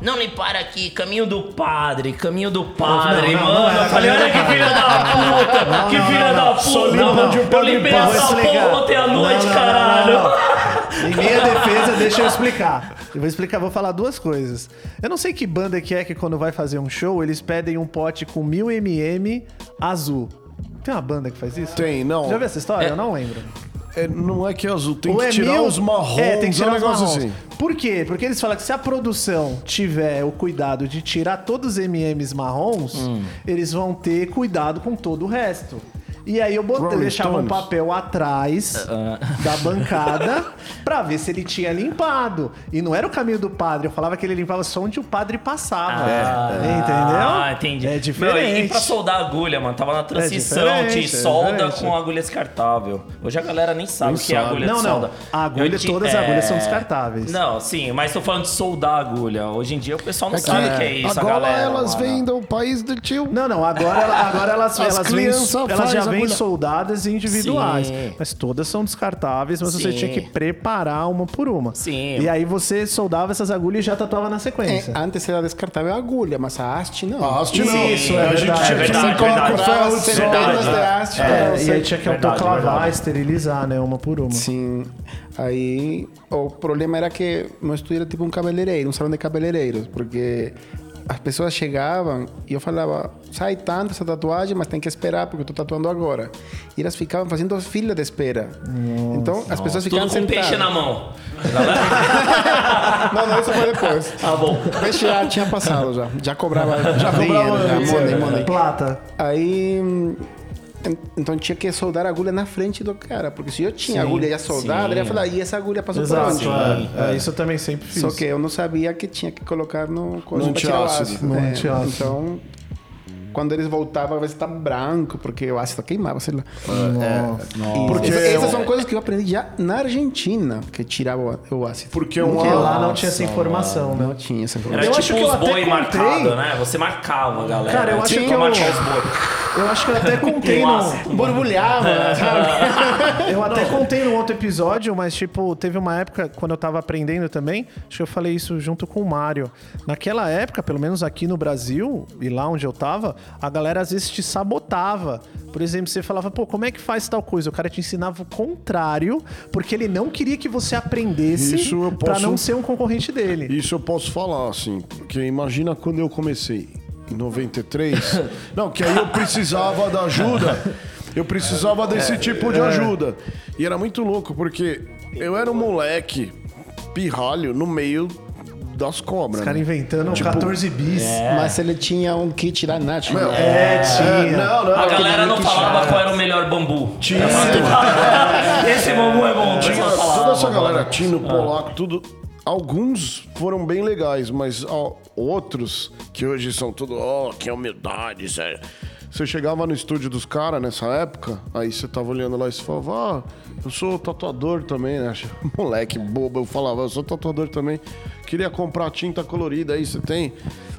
Não me para aqui, caminho do padre, caminho do padre, não, não, mano. não falei, olha que filha da puta, que não, filha da puta. De um eu limpei essa porra ontem à noite, não, não, caralho. não, não. Em minha defesa, deixa eu explicar. Eu vou explicar, vou falar duas coisas. Eu não sei que banda que é que quando vai fazer um show, eles pedem um pote com 1000 ml azul. Tem uma banda que faz isso? Tem, não. Já viu essa história? Eu não lembro. É, não é que é azul, tem Ou que é tirar mil- os marrons. É, tem que tirar um os negócio marrons. assim. Por quê? Porque eles falam que se a produção tiver o cuidado de tirar todos os MMs marrons, Hum. eles vão ter cuidado com todo o resto. E aí eu botei, deixava um papel atrás da bancada pra ver se ele tinha limpado. E não era o caminho do padre, eu falava que ele limpava só onde o padre passava. Entendeu? Ah, entendi. É Meu, diferente. e pra soldar a agulha, mano, tava na transição diferente, de é solda diferente. com agulha descartável. Hoje a galera nem sabe o que é agulha Não, de não. solda. A agulha, todas as é, agulhas são descartáveis. Não, sim, mas tô falando de soldar a agulha. Hoje em dia o pessoal não É sabe o que é isso, agora a galera. elas mano. vêm do país do tio. Não, não, agora, agora elas, As elas, vêm, crianças elas já vêm agulha. soldadas e individuais. Sim. Mas todas são descartáveis, mas você Sim. tinha que preparar uma por uma. Sim. E aí você soldava essas agulhas e já tatuava na É, sequência. antes era descartável a agulha, mas a haste não. A haste não. Isso, é a gente verdade, tinha é que centenas de haste. É, e você- aí tinha que autoclavar, esterilizar, né? Uma por uma. Sim. Aí o problema era que meu estúdio era tipo um cabeleireiro, um salão de cabeleireiros, porque as pessoas chegavam e eu falava, sai tanto essa tatuagem, mas tem que esperar porque eu tô tatuando agora. E elas ficavam fazendo fila de espera. então as pessoas Tudo ficavam com sentadas. peixe na mão. Não, não, isso foi depois. Tá bom. O peixe já tinha passado já. Já cobrava, já cobrava dinheiro, já, dinheiro. money, money. Plata. Aí. En- Então tinha que soldar a agulha na frente do cara, porque se eu tinha a agulha já soldada, ele ia falar, e essa agulha passou por Exato. onde? É, é, isso eu também sempre fiz. Só que eu não sabia que tinha que colocar no coisa No pra tirar o antiácido. ácido. No É, antiácido. Então, quando eles voltavam, às vezes tá branco, porque o ácido queimava, sei lá. E Porque essas, é essas um- são coisas que eu aprendi já na Argentina, que tirava o, ácido. Porque um Porque lá não tinha essa informação, né? Não tinha essa Era informação. Eu acho tipo que eu os boi contei. marcado, né? Você marcava, galera. Cara, eu acho Tinha que eu- marcar os boi. Eu acho que eu até contei no... Borbulhava, sabe? Eu até contei num outro episódio, mas, tipo, teve uma época, quando eu tava aprendendo também, acho que eu falei isso junto com o Mário. Naquela época, pelo menos aqui no Brasil, e lá onde eu tava, a galera às vezes te sabotava. Por exemplo, você falava, pô, como é que faz tal coisa? O cara te ensinava o contrário, porque ele não queria que você aprendesse Isso eu pra posso- não ser um concorrente dele. Isso eu posso falar, assim, porque imagina quando eu comecei. Em 93. Não, que aí eu precisava da ajuda. Eu precisava desse tipo de ajuda. E era muito louco, porque eu era um moleque pirralho no meio das cobras. Os caras né? inventando Tipo, 14 bis. Mas ele tinha um kit da Nath. Meu, É, tinha. não, não. A galera não falava chato. qual era o melhor bambu. Tinha, Esse bambu é bom. tinha toda essa galera. Tino, Polaco, tudo. Alguns foram bem legais, mas ó, outros que hoje são tudo, ó, que humildade, sério. Você chegava no estúdio dos caras nessa época, aí você tava olhando lá e você falava, ah, eu sou tatuador também, né? Moleque bobo, eu falava, eu sou tatuador também. Queria comprar tinta colorida, aí você tem.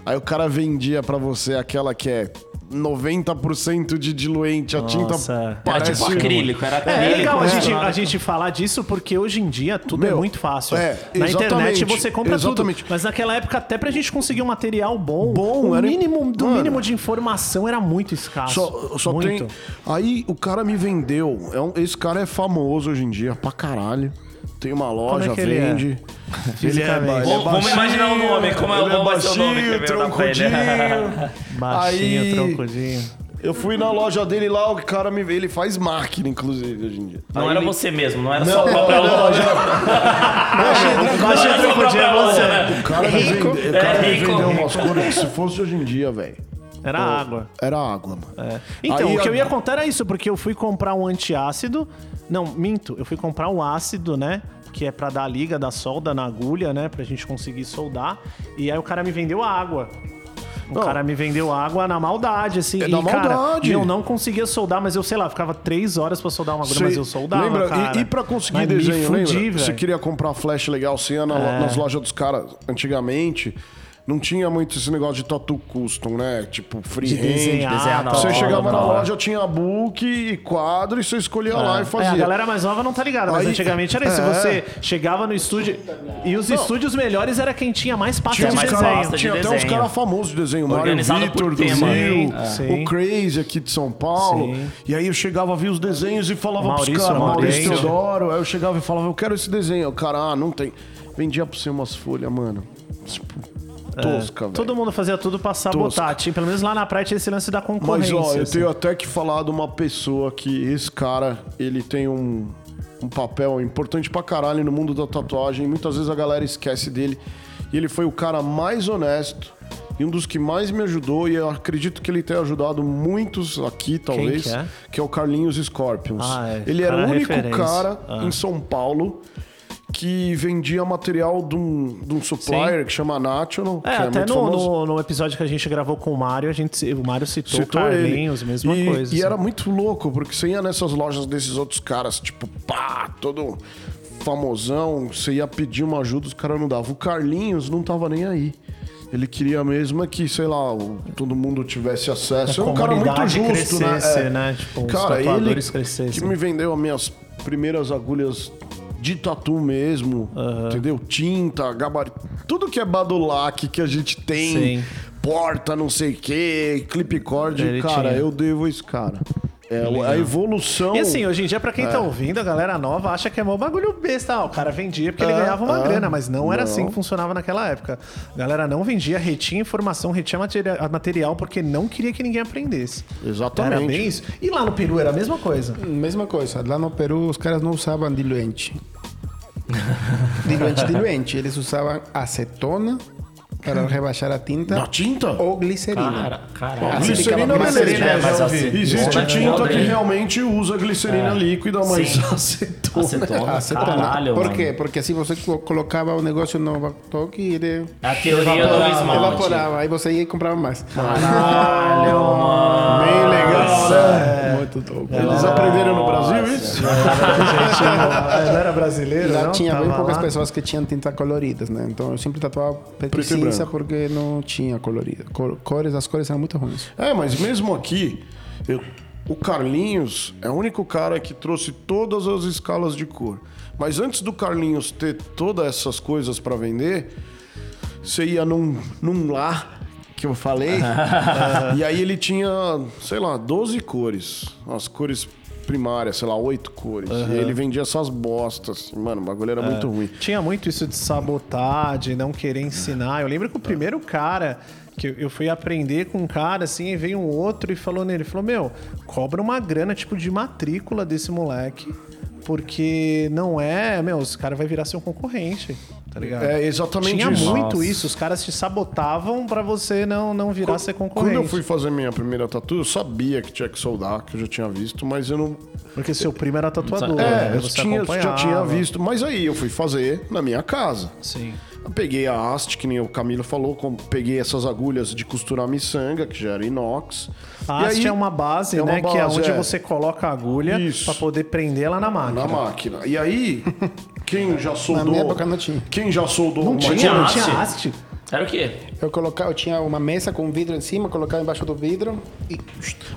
Aí o cara vendia pra você aquela que é 90% de diluente, a tinta Nossa. Era parece... tipo acrílico, era É acrílico. legal a né? gente, a gente falar disso porque hoje em dia tudo é Meu, muito fácil. é, Na internet você compra exatamente. tudo. Mas naquela época, até pra gente conseguir um material bom, Bom, o era- mínimo do Mano. mínimo de informação era muito escasso. Só, só muito. tem. Aí o cara me vendeu. É esse cara é famoso hoje em dia pra caralho. Tem uma loja, é é? vende. Ele é, ele é Vamos- vamos baixinho, imaginar o nome, como é- ele o que baixinho, né? troncudinho. Baixinho, Aí- troncudinho. Eu fui na loja dele lá, o cara me ele faz máquina, inclusive, hoje em dia. Não Aí era ele- você mesmo, não era Não, só a própria não, loja. Baixinho, troncudinho é você. O cara me, vende, o cara É rico. vendeu umas cores que se fosse hoje em dia, velho. Era água. Era água, mano. É. Então, Aí o que eu ia contar era isso, porque eu fui comprar um antiácido. Não, minto. Eu fui comprar um ácido, né? Que é pra dar a liga da solda na agulha, né? Pra gente conseguir soldar. E aí o cara me vendeu água. O Não. cara me vendeu água na maldade, assim. É e, na cara, maldade. e eu não conseguia soldar, mas eu, sei lá, ficava três horas pra soldar uma agulha, Sei. mas eu soldava, Lembra? cara. E, e pra conseguir Mas me desenho, fudi, lembra? velho. Você queria comprar flash legal, ia na- É. nas lojas dos caras antigamente. Não tinha muito esse negócio de tatu custom, né? Tipo, freehand. desenhar, desenhar na Você hora, chegava na hora. loja, tinha book e quadro, e você escolhia lá e É, fazia. a galera mais nova não tá ligada, mas Aí- antigamente era isso. é. Você chegava no estúdio. E os estúdios melhores era quem tinha mais pasta Tinha, de desenho. cara, pasta de tinha até uns caras famosos de desenho. Mário Vitor, do tema. Rio, Sim. o Crazy aqui de São Paulo. Sim. E aí eu chegava, via os desenhos e falava Maurício, pros caras, Maurício Maurício. Teodoro. Aí eu chegava e falava, eu quero esse desenho. O cara, ah, não tem. Vendia pra você umas folhas, mano. Tipo, tosca. É. Todo mundo fazia tudo pra sabotar. Tinha, pelo menos lá na praia tinha esse lance da Mas, concorrência. ó, eu assim. tenho até que falar de uma pessoa que esse cara, ele tem um, um papel importante pra caralho no mundo da tatuagem. Muitas vezes a galera esquece dele. E ele foi o cara mais honesto e um dos que mais me ajudou. E eu acredito que ele tenha ajudado muitos aqui, talvez. que é? que é o Carlinhos Scorpions. Ah, é. Ele era o único referência. cara Ah. em São Paulo que vendia material de um, de um supplier que chama National. É, que até muito no, no, no episódio que a gente gravou com o Mário, a gente, o Mário citou, Citou Carlinhos, ele. mesma e, coisa. E assim. era muito louco, porque você ia nessas lojas desses outros caras, tipo, pá, todo famosão, você ia pedir uma ajuda, os caras não davam. O Carlinhos não tava nem aí. Ele queria mesmo é que, sei lá, todo mundo tivesse acesso. A É um cara muito justo, né? crescesse, É. né? Tipo, cara, ele crescessem. que me vendeu as minhas primeiras agulhas de tatu mesmo, entendeu? Tinta, gabarito, tudo que é badulac que a gente tem, Sim. porta, não sei o que, clip cord, Ele cara, tinha. eu devo esse cara. É a evolução. E assim, hoje em dia, pra quem É. tá ouvindo, a galera nova acha que é mó bagulho besta. Ah, o cara vendia porque ele É, ganhava uma é. grana, mas não era Não. assim que funcionava naquela época. A galera não vendia, retinha informação, retinha materia- material porque não queria que ninguém aprendesse. Exatamente. Era bem isso. E lá no Peru era a mesma coisa. Mesma coisa. Lá no Peru, os caras não usavam diluente. diluente, diluente. Eles usavam acetona para rebaixar a tinta Na tinta? ou glicerina. Cara, caralho. Assim Glicerina, ficava mais beleza. glicerina é já assim. Existe Bom, tinta que realmente usa glicerina líquida, mas Sim. acetona. Acetona. Acetona. Caralho, Por mano. quê? Porque assim você co- colocava o negócio no backtoque e ele A teoria do esmalte. evaporava. Aí você ia e comprava mais. Caralho, mano. Bem legal, né? Eles aprenderam no Brasil isso? Não, não era brasileiro, Lá não? tinha bem poucas lá. pessoas que tinham tinta coloridas, né? Então eu sempre tatuava preto, porque não tinha colorida. Cor- Cores, as cores eram muito ruins. É, mas mesmo aqui, eu- o Carlinhos é o único cara que trouxe todas as escalas de cor. Mas antes do Carlinhos ter todas essas coisas pra vender, você ia num, num lá que eu falei, e aí ele tinha, sei lá, 12 cores. As cores primárias, sei lá, oito cores. E aí ele vendia essas bostas. Mano, o bagulho era muito ruim. Tinha muito isso de sabotar, de não querer ensinar. Eu lembro que o primeiro cara Que eu- eu fui aprender com um cara, assim, e veio um outro e falou nele, falou, meu, cobra uma grana, tipo, de matrícula desse moleque, porque não é, meu, esse cara vai virar seu concorrente, tá ligado? É exatamente Tinha isso. muito Nossa. isso, os caras te sabotavam pra você não, não virar ser concorrente. Quando eu fui fazer minha primeira tatu, eu sabia que tinha que soldar, que eu já tinha visto, mas eu não. Porque seu primo era tatuador, É, né? eu Você tinha, já tinha visto. Mas aí eu fui fazer na minha casa. Sim. Eu peguei a haste, que nem o Camilo falou, com- peguei essas agulhas de costurar miçanga, que já era inox. A E haste aí- é uma base, é uma né? que é base, onde é. você coloca a agulha Isso. pra poder prender ela na máquina. Na máquina. E aí, quem já soldou. minha época não tinha. Quem já soldou Não tinha, tinha não haste? tinha haste. Era o quê? Eu, colocava, eu tinha uma mesa com vidro em cima, colocava embaixo do vidro e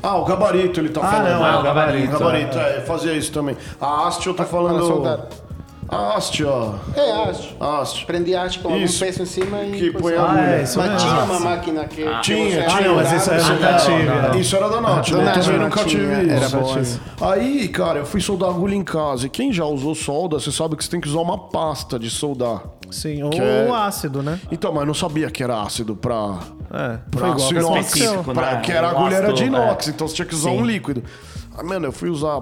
Ah, o gabarito ele tá falando. não, é o Ah, gabarito, gabarito, é, fazia isso também. A haste eu tô falando. Soldar. A haste, ó. É, haste. Haste. Prendi haste com algum Isso. peso em cima e... Que põe a agulha. Ah, é, isso Mas mesmo. tinha uma máquina que... que Tinha, você tinha. Ah, não, mas isso é atirava, nunca tive. Não, né? Isso era da Nath, Da né? Nath, Também não nunca tinha, tive era isso. bom essa. Aí, cara, eu fui soldar agulha em casa. E quem já usou solda, você sabe que você tem que usar uma pasta de soldar. Sim, ou é- ácido, né? Então, mas eu não sabia que era ácido pra. É, pra foi igual aço que inox. Pra- né? que era a Um agulha era de ácido, inox, é. então você tinha que usar um líquido. Ah, mano, eu fui usar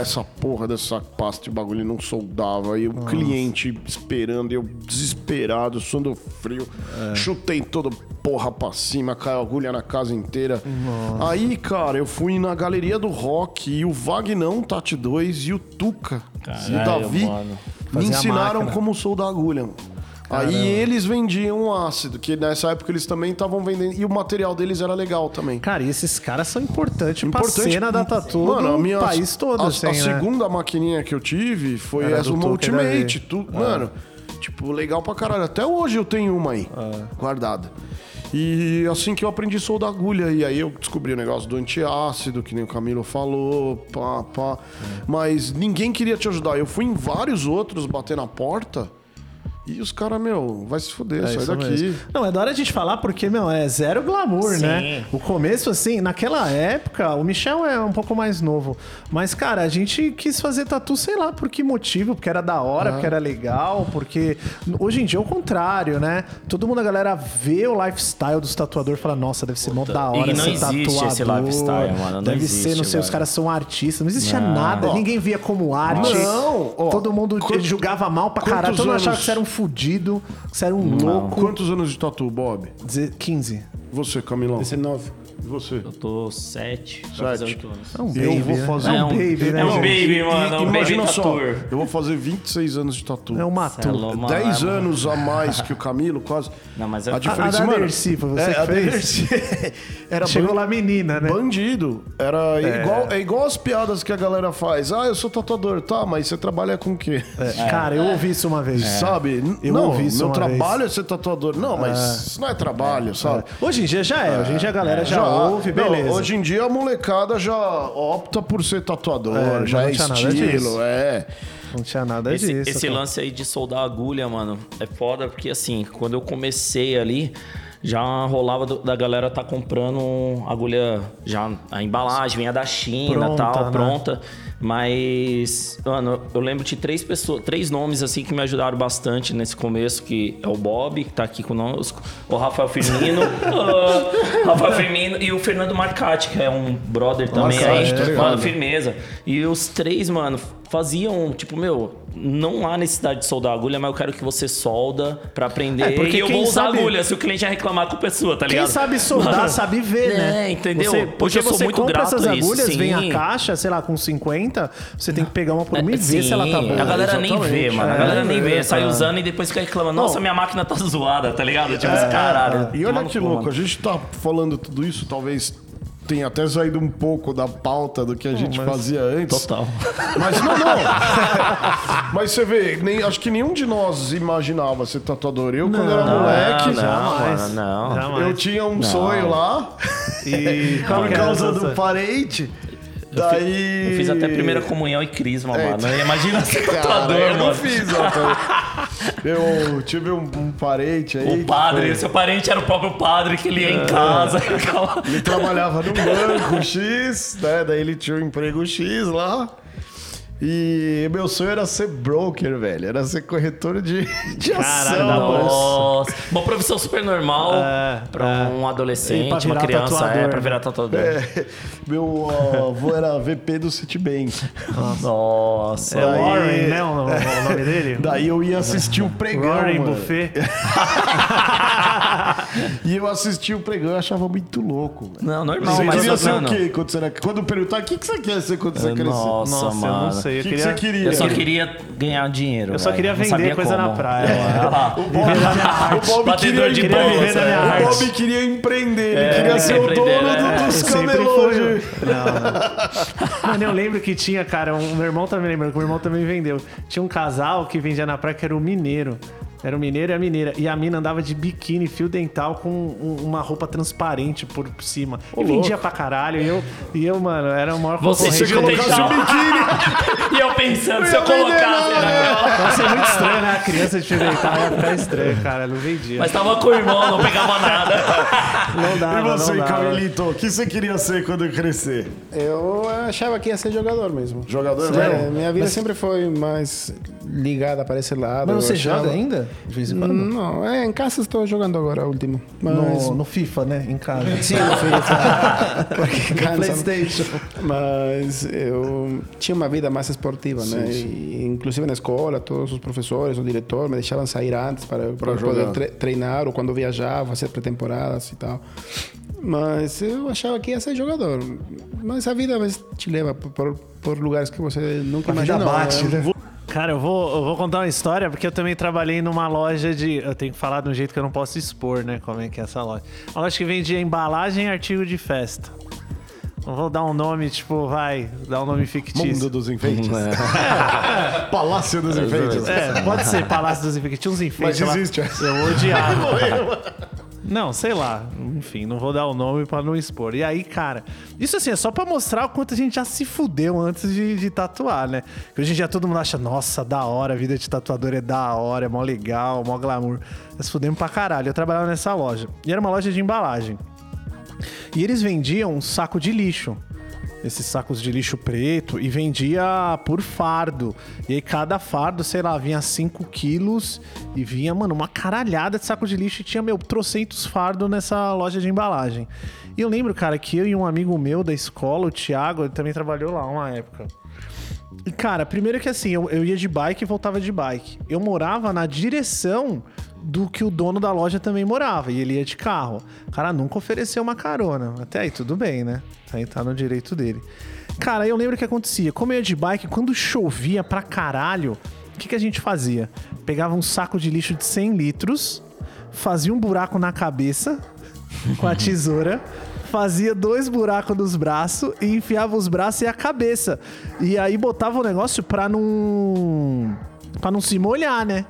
essa porra dessa pasta de bagulho e não soldava. Aí o cliente esperando, eu desesperado, suando frio. É. Chutei toda porra pra cima, caiu agulha na casa inteira. Aí, cara, eu fui na galeria do rock e o Vagnão, Tati 2 e o Tuca e o Caralho, Davi mano. me Fazia ensinaram como soldar agulha. mano. Aí eles vendiam ácido, que nessa época eles também estavam vendendo. E o material deles era legal também. Cara, e esses caras são importantes Importante. pra cena da tatu Mano, a minha, país todo, a, assim, a né? segunda maquininha que eu tive foi Era essa e Ultimate. Tu, Mano, tipo, legal pra caralho. Até hoje eu tenho uma aí, guardada. E assim que eu aprendi a soldar agulha. E aí eu descobri o negócio do antiácido, que nem o Camilo falou, pá, pá. Mas ninguém queria te ajudar. Eu fui em vários outros bater na porta. E os caras, meu, vai se fuder, É sai isso daqui. mesmo. Não, é da hora a gente falar porque, meu, é zero glamour, Sim. né? O começo, assim, naquela época, o Michel é um pouco mais novo. Mas, cara, a gente quis fazer tatu, sei lá por que motivo, porque era da hora, porque era legal, porque. Hoje em dia é o contrário, né? Todo mundo, a galera, vê o lifestyle dos tatuadores e fala, nossa, deve ser mó da hora E não ser existe tatuador. esse lifestyle, mano, não deve existe, ser, não sei, os velho. caras são artistas. Não existia Não. nada, Ó. ninguém via como arte. Não, ó, Todo mundo quant- julgava mal pra quantos caralho. Todo mundo achava que você era um fudido, você era um louco. Quantos anos de tatu, Bob? Dizer 15. Você, Camilão. 19. E você? Eu tô sete, pra fazer Sete. oito anos. É um Eu baby, vou né? fazer É É um um- baby, né? é um gente? baby, mano, é um baby imagina só, tatu. eu vou fazer 26 anos de tatu. É uma Cê é louco, tu. mano, 10 é, mano. anos a mais que o Camilo, quase. Não, mas é- a A- diferença, a da mano, Dercy, foi você é, que a fez? Dercy era Chegou lá menina, né? bandido. Era igual, é igual as piadas que a galera faz. Ah, eu sou tatuador, tá, mas você trabalha com o quê? É, Cara, eu ouvi isso uma vez. Sabe? Eu não, ouvi isso meu uma trabalho vez. é ser tatuador. Não, mas isso não é trabalho, sabe? Hoje em dia já é. Hoje em dia a galera já, ouve, Não, beleza. hoje em dia a molecada já opta por ser tatuador, É, já não é estilo, é. Não tinha nada Esse, disso. esse cara. lance aí de soldar agulha, mano, é foda porque assim, quando eu comecei ali, já rolava do- da galera tá comprando agulha, já a embalagem vinha da China e Pronta, tal, né? pronta. Mas, mano, eu lembro de três pessoas, três nomes assim que me ajudaram bastante nesse começo, que é o Bob, que tá aqui conosco, o Rafael Firmino, ah, Rafael Firmino e o Fernando Marcati, que é um brother também Nossa, aí, é, mano, firmeza. E os três, mano, faziam, tipo, meu, não há necessidade de soldar agulha, mas eu quero que você solda pra aprender. É, porque e eu quem vou usar sabe- agulha se o cliente já reclamar com a pessoa, tá Quem ligado? sabe soldar, Mano, sabe ver, né? É, entendeu? Você, porque eu sou você muito compra essas a isso, agulhas, vem a caixa, sei lá, com 50, você tem que pegar uma por uma e ver se ela tá boa. A galera nem exatamente. vê, mano. A É, galera nem é, vê. Sai é. usando e depois fica reclamando. Nossa, minha máquina tá zoada, tá ligado? Tipo, esse caralho. E olha que louco, a gente tá falando tudo isso, talvez tenha até saído um pouco da pauta do que a gente fazia antes. Total. Mas não, não. Mas você vê, nem, acho que nenhum de nós imaginava ser tatuador. Eu, quando era moleque, não, jamais. não. Jamais. eu tinha um sonho lá, E por causa do parente. Daí. Eu fiz até primeira comunhão e crisma, É, mano. Imagina ser Cara, tatuador, eu não mano. fiz, ó. Eu tive um, um parente aí. O padre, foi- seu parente era o próprio padre que ele ia em casa. ficava- Ele trabalhava num banco X, né? Daí ele tinha um emprego X lá. E meu sonho era ser broker, velho. Era ser corretor de, de Caralho, ação. Nossa, uma profissão super normal É, pra é. um pra adolescente, uma criança, tatuador, é, pra né? virar tatuador. É, meu avô era VP do Citibank. Nossa. É o Aí- Warren, né? O, o nome dele? Daí eu ia assistir o pregão, Warren mano. Buffet. E eu assisti o pregão e achava muito louco. velho. Não, normal, Você mas queria ser mano, o quê quando você era... Quando perguntar, o que, que você quer ser quando você crescer? Nossa, Nossa, eu mano. O Eu que, que queria, você queria? Eu só queria ganhar dinheiro. eu só queria vender coisa como. na praia. É. O Bob queria, de viver é. o arte. Bob queria empreender, ele É, queria ser o dono é. do, Eu dos camelôs. Não. Mano, eu lembro que tinha, cara, um, meu irmão também lembra, que o meu irmão também vendeu. Tinha um casal que vendia na praia que era o mineiro. Era o mineiro e a mineira. E a mina andava de biquíni, fio dental, com um- uma roupa transparente por cima. e vendia pra caralho. E eu, e eu mano, era o maior Você concorrente. chegou colocasse o biquíni. e eu pensando, se eu colocasse naquela... Nossa, é muito estranho, né? A criança de fio dental ia ficar estranho, cara. Não vendia. Mas tava com o irmão, não pegava nada. não dava, E você, não dava. Camilito, o que você queria ser quando crescer? Eu achava que ia ser jogador mesmo. Jogador É, mesmo? minha vida sempre foi mais ligada para esse lado. Mas você joga ainda? De vez em quando? Não, é, em casa estou jogando agora, o último. Mas... No, no FIFA, né? Em casa. Sim, no FIFA. Porque cansa. Playstation. Mas eu tinha uma vida mais esportiva, né? E, inclusive na escola, todos os professores, o diretor me deixavam sair antes para, para poder tre- treinar ou quando viajava, fazer pré-temporadas e tal. Mas eu achava que ia ser jogador. Mas a vida te leva por, por, lugares que você nunca A vida imaginou. bate, né? Cara, eu vou, eu vou contar uma história, porque eu também trabalhei numa loja de. Eu tenho que falar de um jeito que eu não posso expor, né? Como é que é essa loja. Uma loja que vendia embalagem e artigo de festa. Não vou dar um nome, tipo, vai, dar um nome fictício. Mundo dos enfeites. Palácio dos enfeites. É, pode ser Palácio dos Enfeites. Tinha uns enfeites Mas lá. existe essa. Eu odiava. Não, sei lá. Enfim, não vou dar o nome pra não expor. E aí, cara, isso assim é só pra mostrar o quanto a gente já se fudeu antes de, de tatuar, né? Que hoje em dia todo mundo acha, nossa, da hora, a vida de tatuador é da hora, é mó legal, mó glamour. Nós fudemos pra caralho. Eu trabalhava nessa loja. E era uma loja de embalagem. E eles vendiam um saco de lixo. Esses sacos de lixo preto e vendia por fardo. E aí cada fardo, sei lá, vinha 5 quilos e vinha, mano, uma caralhada de saco de lixo e tinha, meu, trocentos fardos nessa loja de embalagem. E eu lembro, cara, que eu e um amigo meu da escola, o Thiago, ele também trabalhou lá uma época. E, cara, primeiro que assim, eu, eu ia de bike e voltava de bike. Eu morava na direção do que o dono da loja também morava. E ele ia de carro. O cara nunca ofereceu uma carona. Até aí, tudo bem, né? Aí tá no direito dele. Cara, eu lembro o que acontecia. Como eu ia de bike, quando chovia pra caralho, o que, que a gente fazia? Pegava um saco de lixo de 100 litros, fazia um buraco na cabeça com a tesoura, fazia dois buracos nos braços e enfiava os braços e a cabeça. E aí botava o negócio pra não. pra não se molhar, né?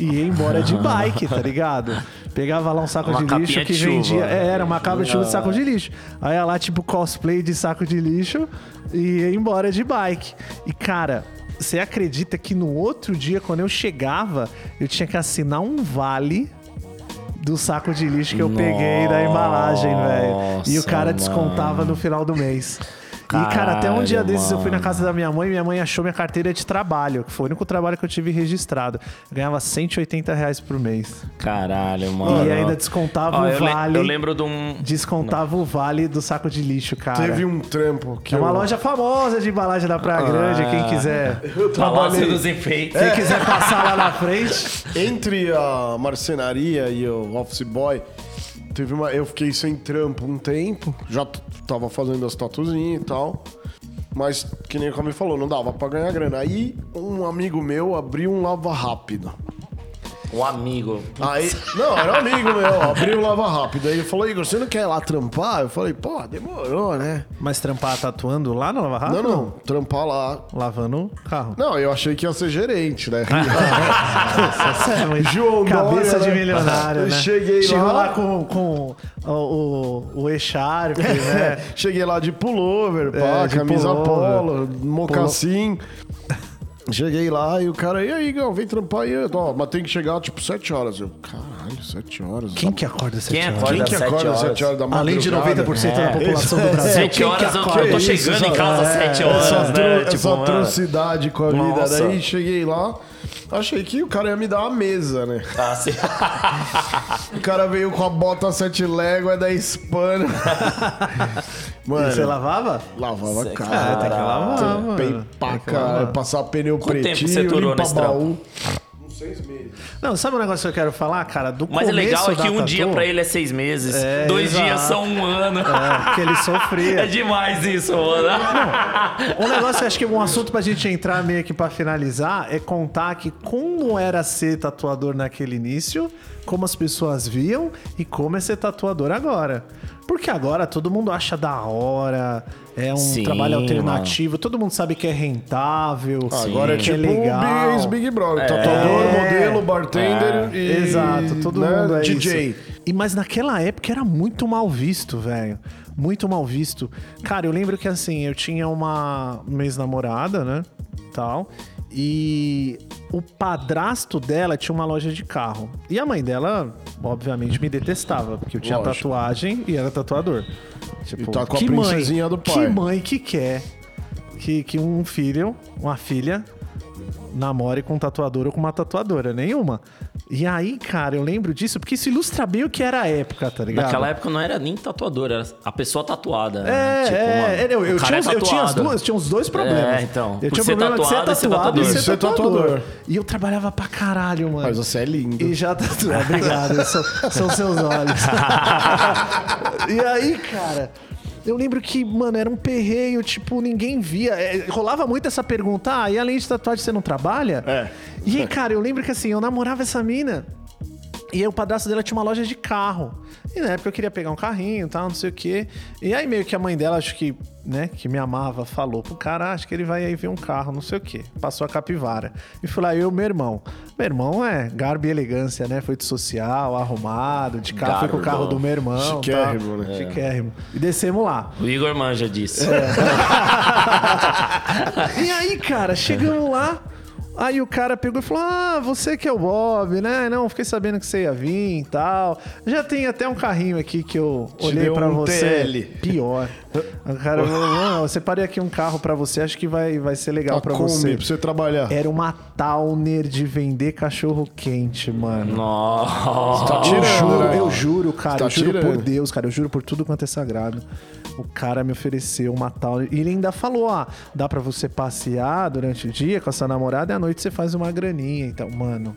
E ia embora de bike, tá ligado? Pegava lá um saco Uma de lixo que de chuva. vendia. É, era uma capa de chuva de saco de lixo. Aí ia lá, tipo, cosplay de saco de lixo e ia embora de bike. E, cara, você acredita que no outro dia, quando eu chegava, eu tinha que assinar um vale do saco de lixo que eu peguei da embalagem, velho. E o Nossa, cara descontava mano. no final do mês. E, cara, até um dia Caralho, desses eu fui na mano. casa da minha mãe e minha mãe achou minha carteira de trabalho, que foi o único trabalho que eu tive registrado. Eu ganhava 180 reais por mês. Caralho, mano. E ainda descontava Ó, o eu, le- vale. eu lembro de um... Descontava o vale do saco de lixo, cara. Teve um trampo que É uma eu... loja famosa de embalagem da Praia Grande, Ah. quem quiser. Palácio dos Enfeites. Quem quiser passar lá na frente. Entre a marcenaria e o office boy, teve uma. Eu fiquei sem trampo um tempo, já tava fazendo as tatuzinhas e tal. Mas, que nem o Camille falou, não dava pra ganhar grana. Aí, um amigo meu abriu um lava rápido. Um amigo. Aí, não, era um amigo meu, abriu um lava rápido. Aí ele falou, Igor, você não quer ir lá trampar? Eu falei, pô, demorou, né? Mas trampar tatuando lá no Lava Rápido? Não, não, trampar lá. Lavando o carro. Não, eu achei que ia ser gerente, né? Nossa, é, João cabeça Dória, de né? milionário, Eu né? cheguei Chegou lá- lá com, com o, o, o E-Sharp, né? Cheguei lá de pullover, pá, É, de camisa pullover. polo, mocassim. Cheguei lá e o cara, e aí, Gal, vem trampar aí. Ó, mas tem que chegar tipo 7 horas. Eu, caralho. Caralho, sete horas. Quem que acorda às Quem 7 horas? Quem que acorda às horas? sete horas da madrugada? Além de 90% da população do Brasil. Sete quem que horas eu, acorda? eu tô isso, chegando em só- casa às sete Essa, horas, atro- né? essa Tipo, atrocidade com a vida. Nossa. Daí cheguei lá, achei que o cara ia me dar uma mesa, né? Ah, sim. O cara veio com a bota sete léguas, 10 panos. E Mano, Você lavava? lavava a É, cara. tem que lavar, mano. pra caralho, passar pneu Quanto tempo pretinho, você limpa nesse baú. Uns seis meses. Não, sabe um negócio que eu quero falar, cara? Do Mas o legal é que um dia pra ele é seis meses, É, dois exato. dias são um ano. É, que ele É sofria. demais isso, mano. Um negócio, acho que um assunto pra gente entrar meio que pra finalizar é contar que como era ser tatuador naquele início, como as pessoas viam e como é ser tatuador agora. Porque agora todo mundo acha da hora, é um Sim, trabalho alternativo, todo mundo sabe que é rentável, Agora é que tipo é legal. o Big, Big Brother. Tatuador, É. modelo, bartender e... Exato, todo né, mundo é DJ. isso. E mas naquela época era muito mal visto, velho. Muito mal visto. Cara, eu lembro que assim, eu tinha uma ex-namorada, né? Tal. E o padrasto dela tinha uma loja de carro. E a mãe dela, obviamente, me detestava, porque eu tinha Lógico. tatuagem e era tatuador. Tipo, E tá com a princesinha mãe, do pai. Que mãe que quer que, que um filho, uma filha, namore com um tatuador ou com uma tatuadora? Nenhuma. E aí, cara, eu lembro disso porque isso ilustra bem o que era a época, tá ligado? Naquela época não era nem tatuador, era a pessoa tatuada. né? É, Tipo, é, é, eu, eu tinha, é eu tinha as tatuado. duas, tinha os dois problemas. É, então. Eu tinha o problema de ser tatuado e ser tatuado e tatuador. ser tatuador. tatuador. E eu trabalhava pra caralho, mano. Mas você é lindo. E já tatu... é, Obrigado, são, são seus olhos. e aí, cara, eu lembro que, mano, era um perreio, tipo, ninguém via. É, rolava muito essa pergunta, ah, e além de tatuagem você não trabalha? É. E aí, cara, eu lembro que assim, eu namorava essa mina. E aí o padrasto dela tinha uma loja de carro. E na época eu queria pegar um carrinho e tal, não sei o quê. E aí meio que a mãe dela, acho que, né, que me amava, falou pro cara, "Ah, acho que ele vai aí ver um carro, não sei o quê. Passou a capivara. E foi lá eu e o meu irmão. Meu irmão é garbo e elegância, né? Foi de social, arrumado, de carro, foi com o Garbo. carro do meu irmão. Chiquérrimo, tá? né? Chiquérrimo. E descemos lá. O Igor manja disso. E aí, cara, chegamos lá. Aí o cara pegou e falou: Ah, você que é o Bob, né? Não, fiquei sabendo que você ia vir e tal. Já tem até um carrinho aqui que eu Te olhei pra um você. TL. Pior. O cara falou: Não, eu separei aqui um carro pra você, acho que vai, vai ser legal A pra Kombi, você. pra você trabalhar. Era uma Towner de vender cachorro quente, mano. Nossa. Tá Eu juro, né? eu juro, cara, Tá eu juro por tirando. Deus, cara, eu juro por tudo quanto é sagrado. O cara me ofereceu uma tal. E ele ainda falou: ó, dá pra você passear durante o dia com a sua namorada e à noite você faz uma graninha. Então, mano.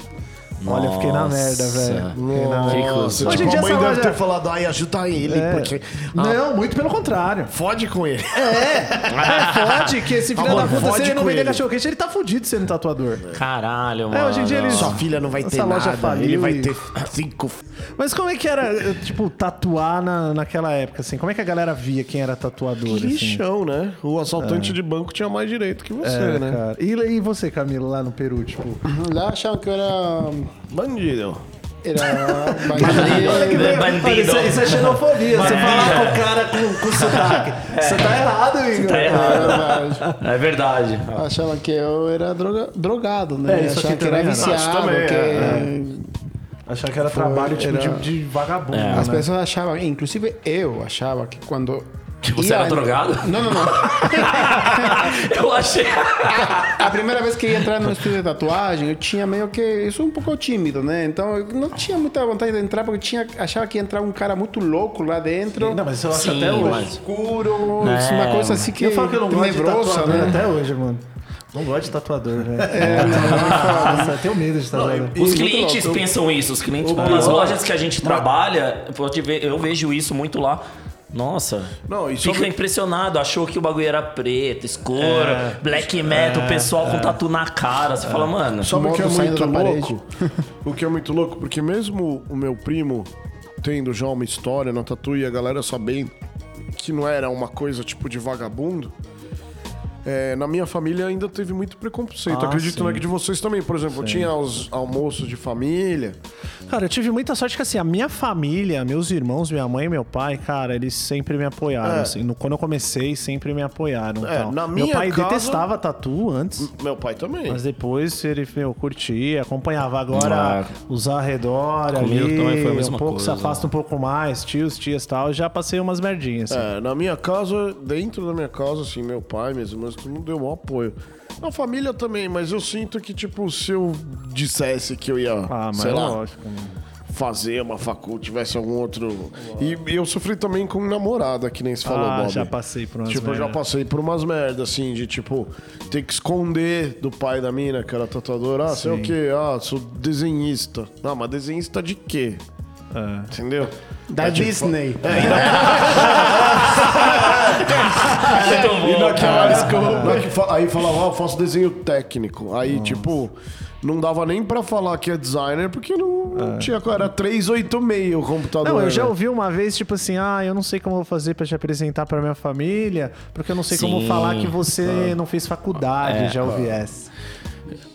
Olha, eu fiquei na merda, Nossa. velho. Nossa, Hoje em tipo, dia a mãe essa deve loja- ter falado, ai, ajuda ele, É. porque... Não, muito pelo contrário. Fode com ele. É, pode que esse filho Amor, da puta, se fode ele não com vender ele. cachorro quente, ele tá fudido sendo tatuador. Caralho, mano. É, hoje em dia eles- Sua filha não vai ter Essa loja nada, faliu ele vai e- ter cinco... Mas como é que era, tipo, tatuar na, naquela época, assim? Como é que a galera via quem era tatuador, assim? Lixão, né? O assaltante de banco tinha mais direito que você, É, né? cara. E, e você, Camilo, lá no Peru, tipo... Lá achavam que eu era. Bandido. Era. Olha que bandido. Bandido. Isso, é- isso é xenofobia. Você falar com o cara com, com sotaque. Você tá errado, Igor. Tá É errado. verdade. É verdade. Achavam que eu era droga, drogado, né? É, isso aqui que era também viciado, também que. é, Achar que era trabalho tipo era- de, de vagabundo, É. né? As pessoas achavam, inclusive eu achava que quando. Que você ia- era drogado? Não, não, não. Eu achei. A primeira vez que ia entrar no estúdio de tatuagem, eu tinha meio que. Eu sou um pouco tímido, né? Então eu não tinha muita vontade de entrar porque tinha, achava que ia entrar um cara muito louco lá dentro. Não, mas eu acho Sim, até hoje. mas- Escuro, É, uma coisa assim que. eu falo que eu não gosto de nevrosa, né? até hoje, mano. Não gosto de tatuador, velho. É, Nossa, eu tenho medo de tatuador. Os clientes louco. pensam isso. Os clientes, nas lojas que a gente trabalha, pode ver, eu vejo isso muito lá. Nossa, Não, fica impressionado. Achou que o bagulho era preto, escuro, black metal, o pessoal com tatu na cara. Você fala, mano, Sabe o que é muito louco? o que é muito louco? Porque mesmo o meu primo tendo já uma história na tatu e a galera sabendo que não era uma coisa tipo de vagabundo, é, na minha família ainda teve muito preconceito. Ah, Acredito sim. né, que de vocês também. Por exemplo, tinha os almoços de família. Cara, eu tive muita sorte que assim, a minha família, meus irmãos, minha mãe e meu pai, cara, eles sempre me apoiaram. É. Assim, no- quando eu comecei, sempre me apoiaram. É, na meu minha pai casa- detestava tatu antes. Meu pai também. Mas depois ele, meu, curtia, acompanhava. Agora, Ah. os arredor Comigo ali, também foi a um mesma pouco, coisa. se afasta um pouco mais, tios, tias e tal. Já passei umas merdinhas, assim. É, na minha casa, dentro da minha casa, assim, meu pai, minhas irmãs, todo mundo deu um apoio. Na família também, mas eu sinto que, tipo, se eu dissesse que eu ia, Ah, mas sei é lá, lógico. fazer uma facul, tivesse algum outro... E eu sofri também com namorada, que nem se falou, Ah, Bob. já passei por umas Tipo, eu já merda. passei por umas merdas, assim, de tipo, ter que esconder do pai da mina, que era tatuador. Ah, sei o quê? Ah, sou desenhista. Ah, mas desenhista de quê? É. Entendeu? Da É, tipo, Disney. E naquela, que fa- aí falava, ah, eu faço desenho técnico. Aí, tipo, não dava nem pra falar que é designer, porque não, não tinha. Era 386 o computador. Não, eu já né? ouvi uma vez, tipo assim, ah, eu não sei como eu vou fazer pra te apresentar pra minha família, porque eu não sei como Sim. falar que você não fez faculdade, É, já ouvi essa.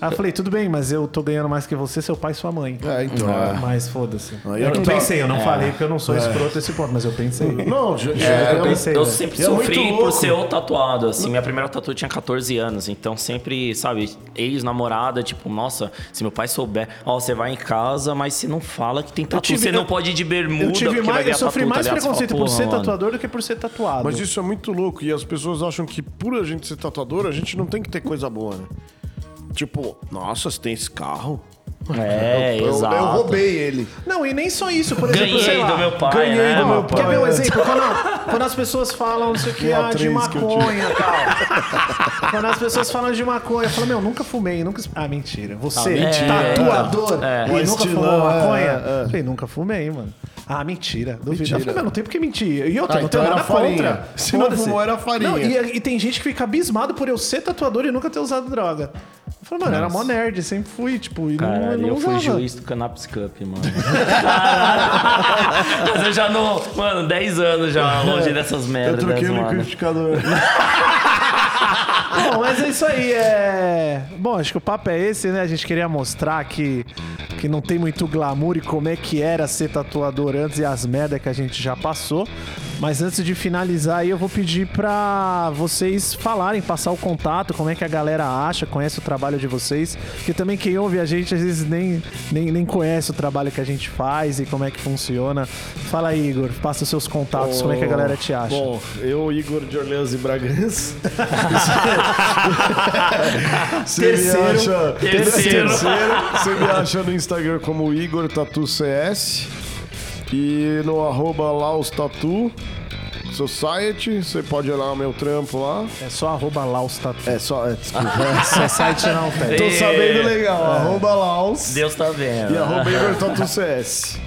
Eu falei, tudo bem, mas eu tô ganhando mais que você, seu pai e sua mãe. É, então. é. Mas foda-se. Eu eu não pensei, eu não falei porque eu não sou escroto esse ponto, mas eu pensei. Não, já, É, é, eu pensei. Eu né? sempre é sofri por ser o tatuado, assim. Minha primeira tatu tinha 14 anos, então sempre, sabe, ex-namorada, tipo, nossa, se meu pai souber, ó, você vai em casa, mas você não fala que tem tatu, tive- você não pode ir de bermuda, Eu, tive mais, eu sofri tatu, tá mais fala, preconceito por "Porra, ser mano." tatuador do que por ser tatuado. Mas isso é muito louco. E as pessoas acham que por a gente ser tatuador, a gente não tem que ter coisa boa, né? Tipo, nossa, você tem esse carro? É, eu, exato. eu roubei ele. Não, e nem só isso, por exemplo, sei Ganhei lá, do meu pai, ganhei né? do meu pai. Quer ver um é. exemplo? Quando, quando as pessoas falam, não sei o que, Uma ah, de eu maconha e tal. quando as pessoas falam de maconha, eu falo, meu, nunca fumei, nunca. Ah, mentira. Você, mentira. tatuador, É. e O nunca fumou é, maconha? é. Falei, nunca fumei, mano. Ah, mentira. Duvido. Mentira. Eu falei, meu, não tem por que mentir. E outra, Ah, não então nada farinha. contra. Se não fumou, era farinha. Não, e, e tem gente que fica abismado por eu ser tatuador e nunca ter usado droga. Eu falei, mano, eu era mó nerd, sempre fui, tipo, e não, Caralho, não eu fui juiz do Cannabis Cup, mano. Mas eu já não. Mano, 10 anos já longe dessas Eu merdas, troquei o liquidificador. Bom, mas é isso aí. É... Bom, acho que o papo é esse, né? A gente queria mostrar que, que não tem muito glamour e como é que era ser tatuador antes e as merdas que a gente já passou. Mas antes de finalizar aí, eu vou pedir pra vocês falarem, passar o contato, como é que a galera acha, conhece o trabalho de vocês. Porque também quem ouve a gente às vezes nem, nem, nem conhece o trabalho que a gente faz e como é que funciona. Fala aí, Igor, passa os seus contatos, como é que a galera te acha. Bom, eu, Igor de Orleans e Bragança. Você Terceiro. me acha... Terceiro. Você me acha no Instagram como Igor Tatu CS. E no arroba Laos Tatu Society. Você pode olhar o meu trampo lá. É só arroba Laos Tatu. É só... É, desculpa. Esse site não tem. Tô sabendo legal. Arroba Laos. Deus tá vendo. E arroba Igor Tatu CS.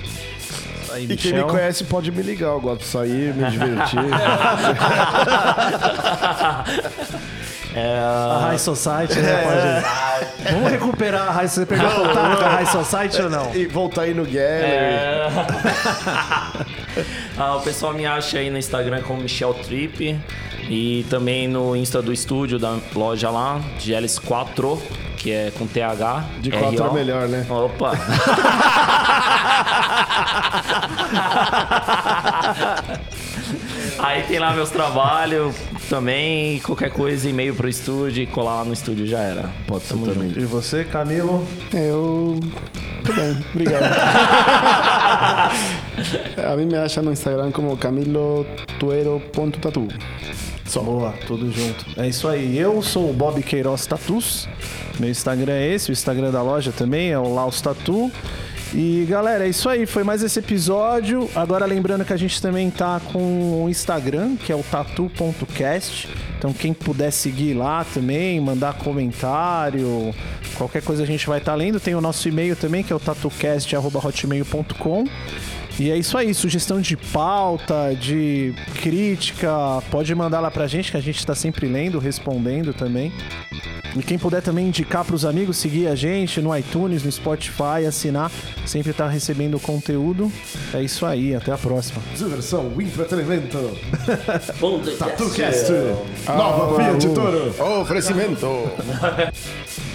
Aí, E quem me conhece pode me ligar. Eu gosto de sair, me divertir. A High Society, né? Pode... Vamos recuperar a High Society. Você perdeu contato com a High Society ou não? e voltar aí no Gallery. É. Ah, o pessoal me acha aí no Instagram como Michel Trip e também no Insta do estúdio da loja lá, GLS4, que é com TH. De quatro RO. é melhor, né? Opa! Aí tem lá meus trabalhos também, qualquer coisa, e-mail pro estúdio e colar lá no estúdio já era. Pode ser também. E você, Camilo? Eu. Tudo bem, obrigado. A mim me acha no Instagram como camilotuero.tatu. Boa, tudo junto. É isso aí. Eu sou o Bob Queiroz Tatus. Meu Instagram é esse, o Instagram da loja também é o Laos Tatu. E galera, é isso aí. Foi mais esse episódio. Agora lembrando que a gente também tá com o Instagram, que é o tatu.cast. Então quem puder seguir lá também, mandar comentário, qualquer coisa a gente vai estar lendo. Tem o nosso e-mail também, que é o tatucast.hotmail.com. E é isso aí, sugestão de pauta, de crítica, pode mandar lá pra gente, que a gente tá sempre lendo, respondendo também. E quem puder também indicar pros amigos, seguir a gente no iTunes, no Spotify, assinar, sempre tá recebendo conteúdo. É isso aí, até a próxima. Diversão, entretenimento. TatuCast. Nova Fiat Toro. Oferecimento.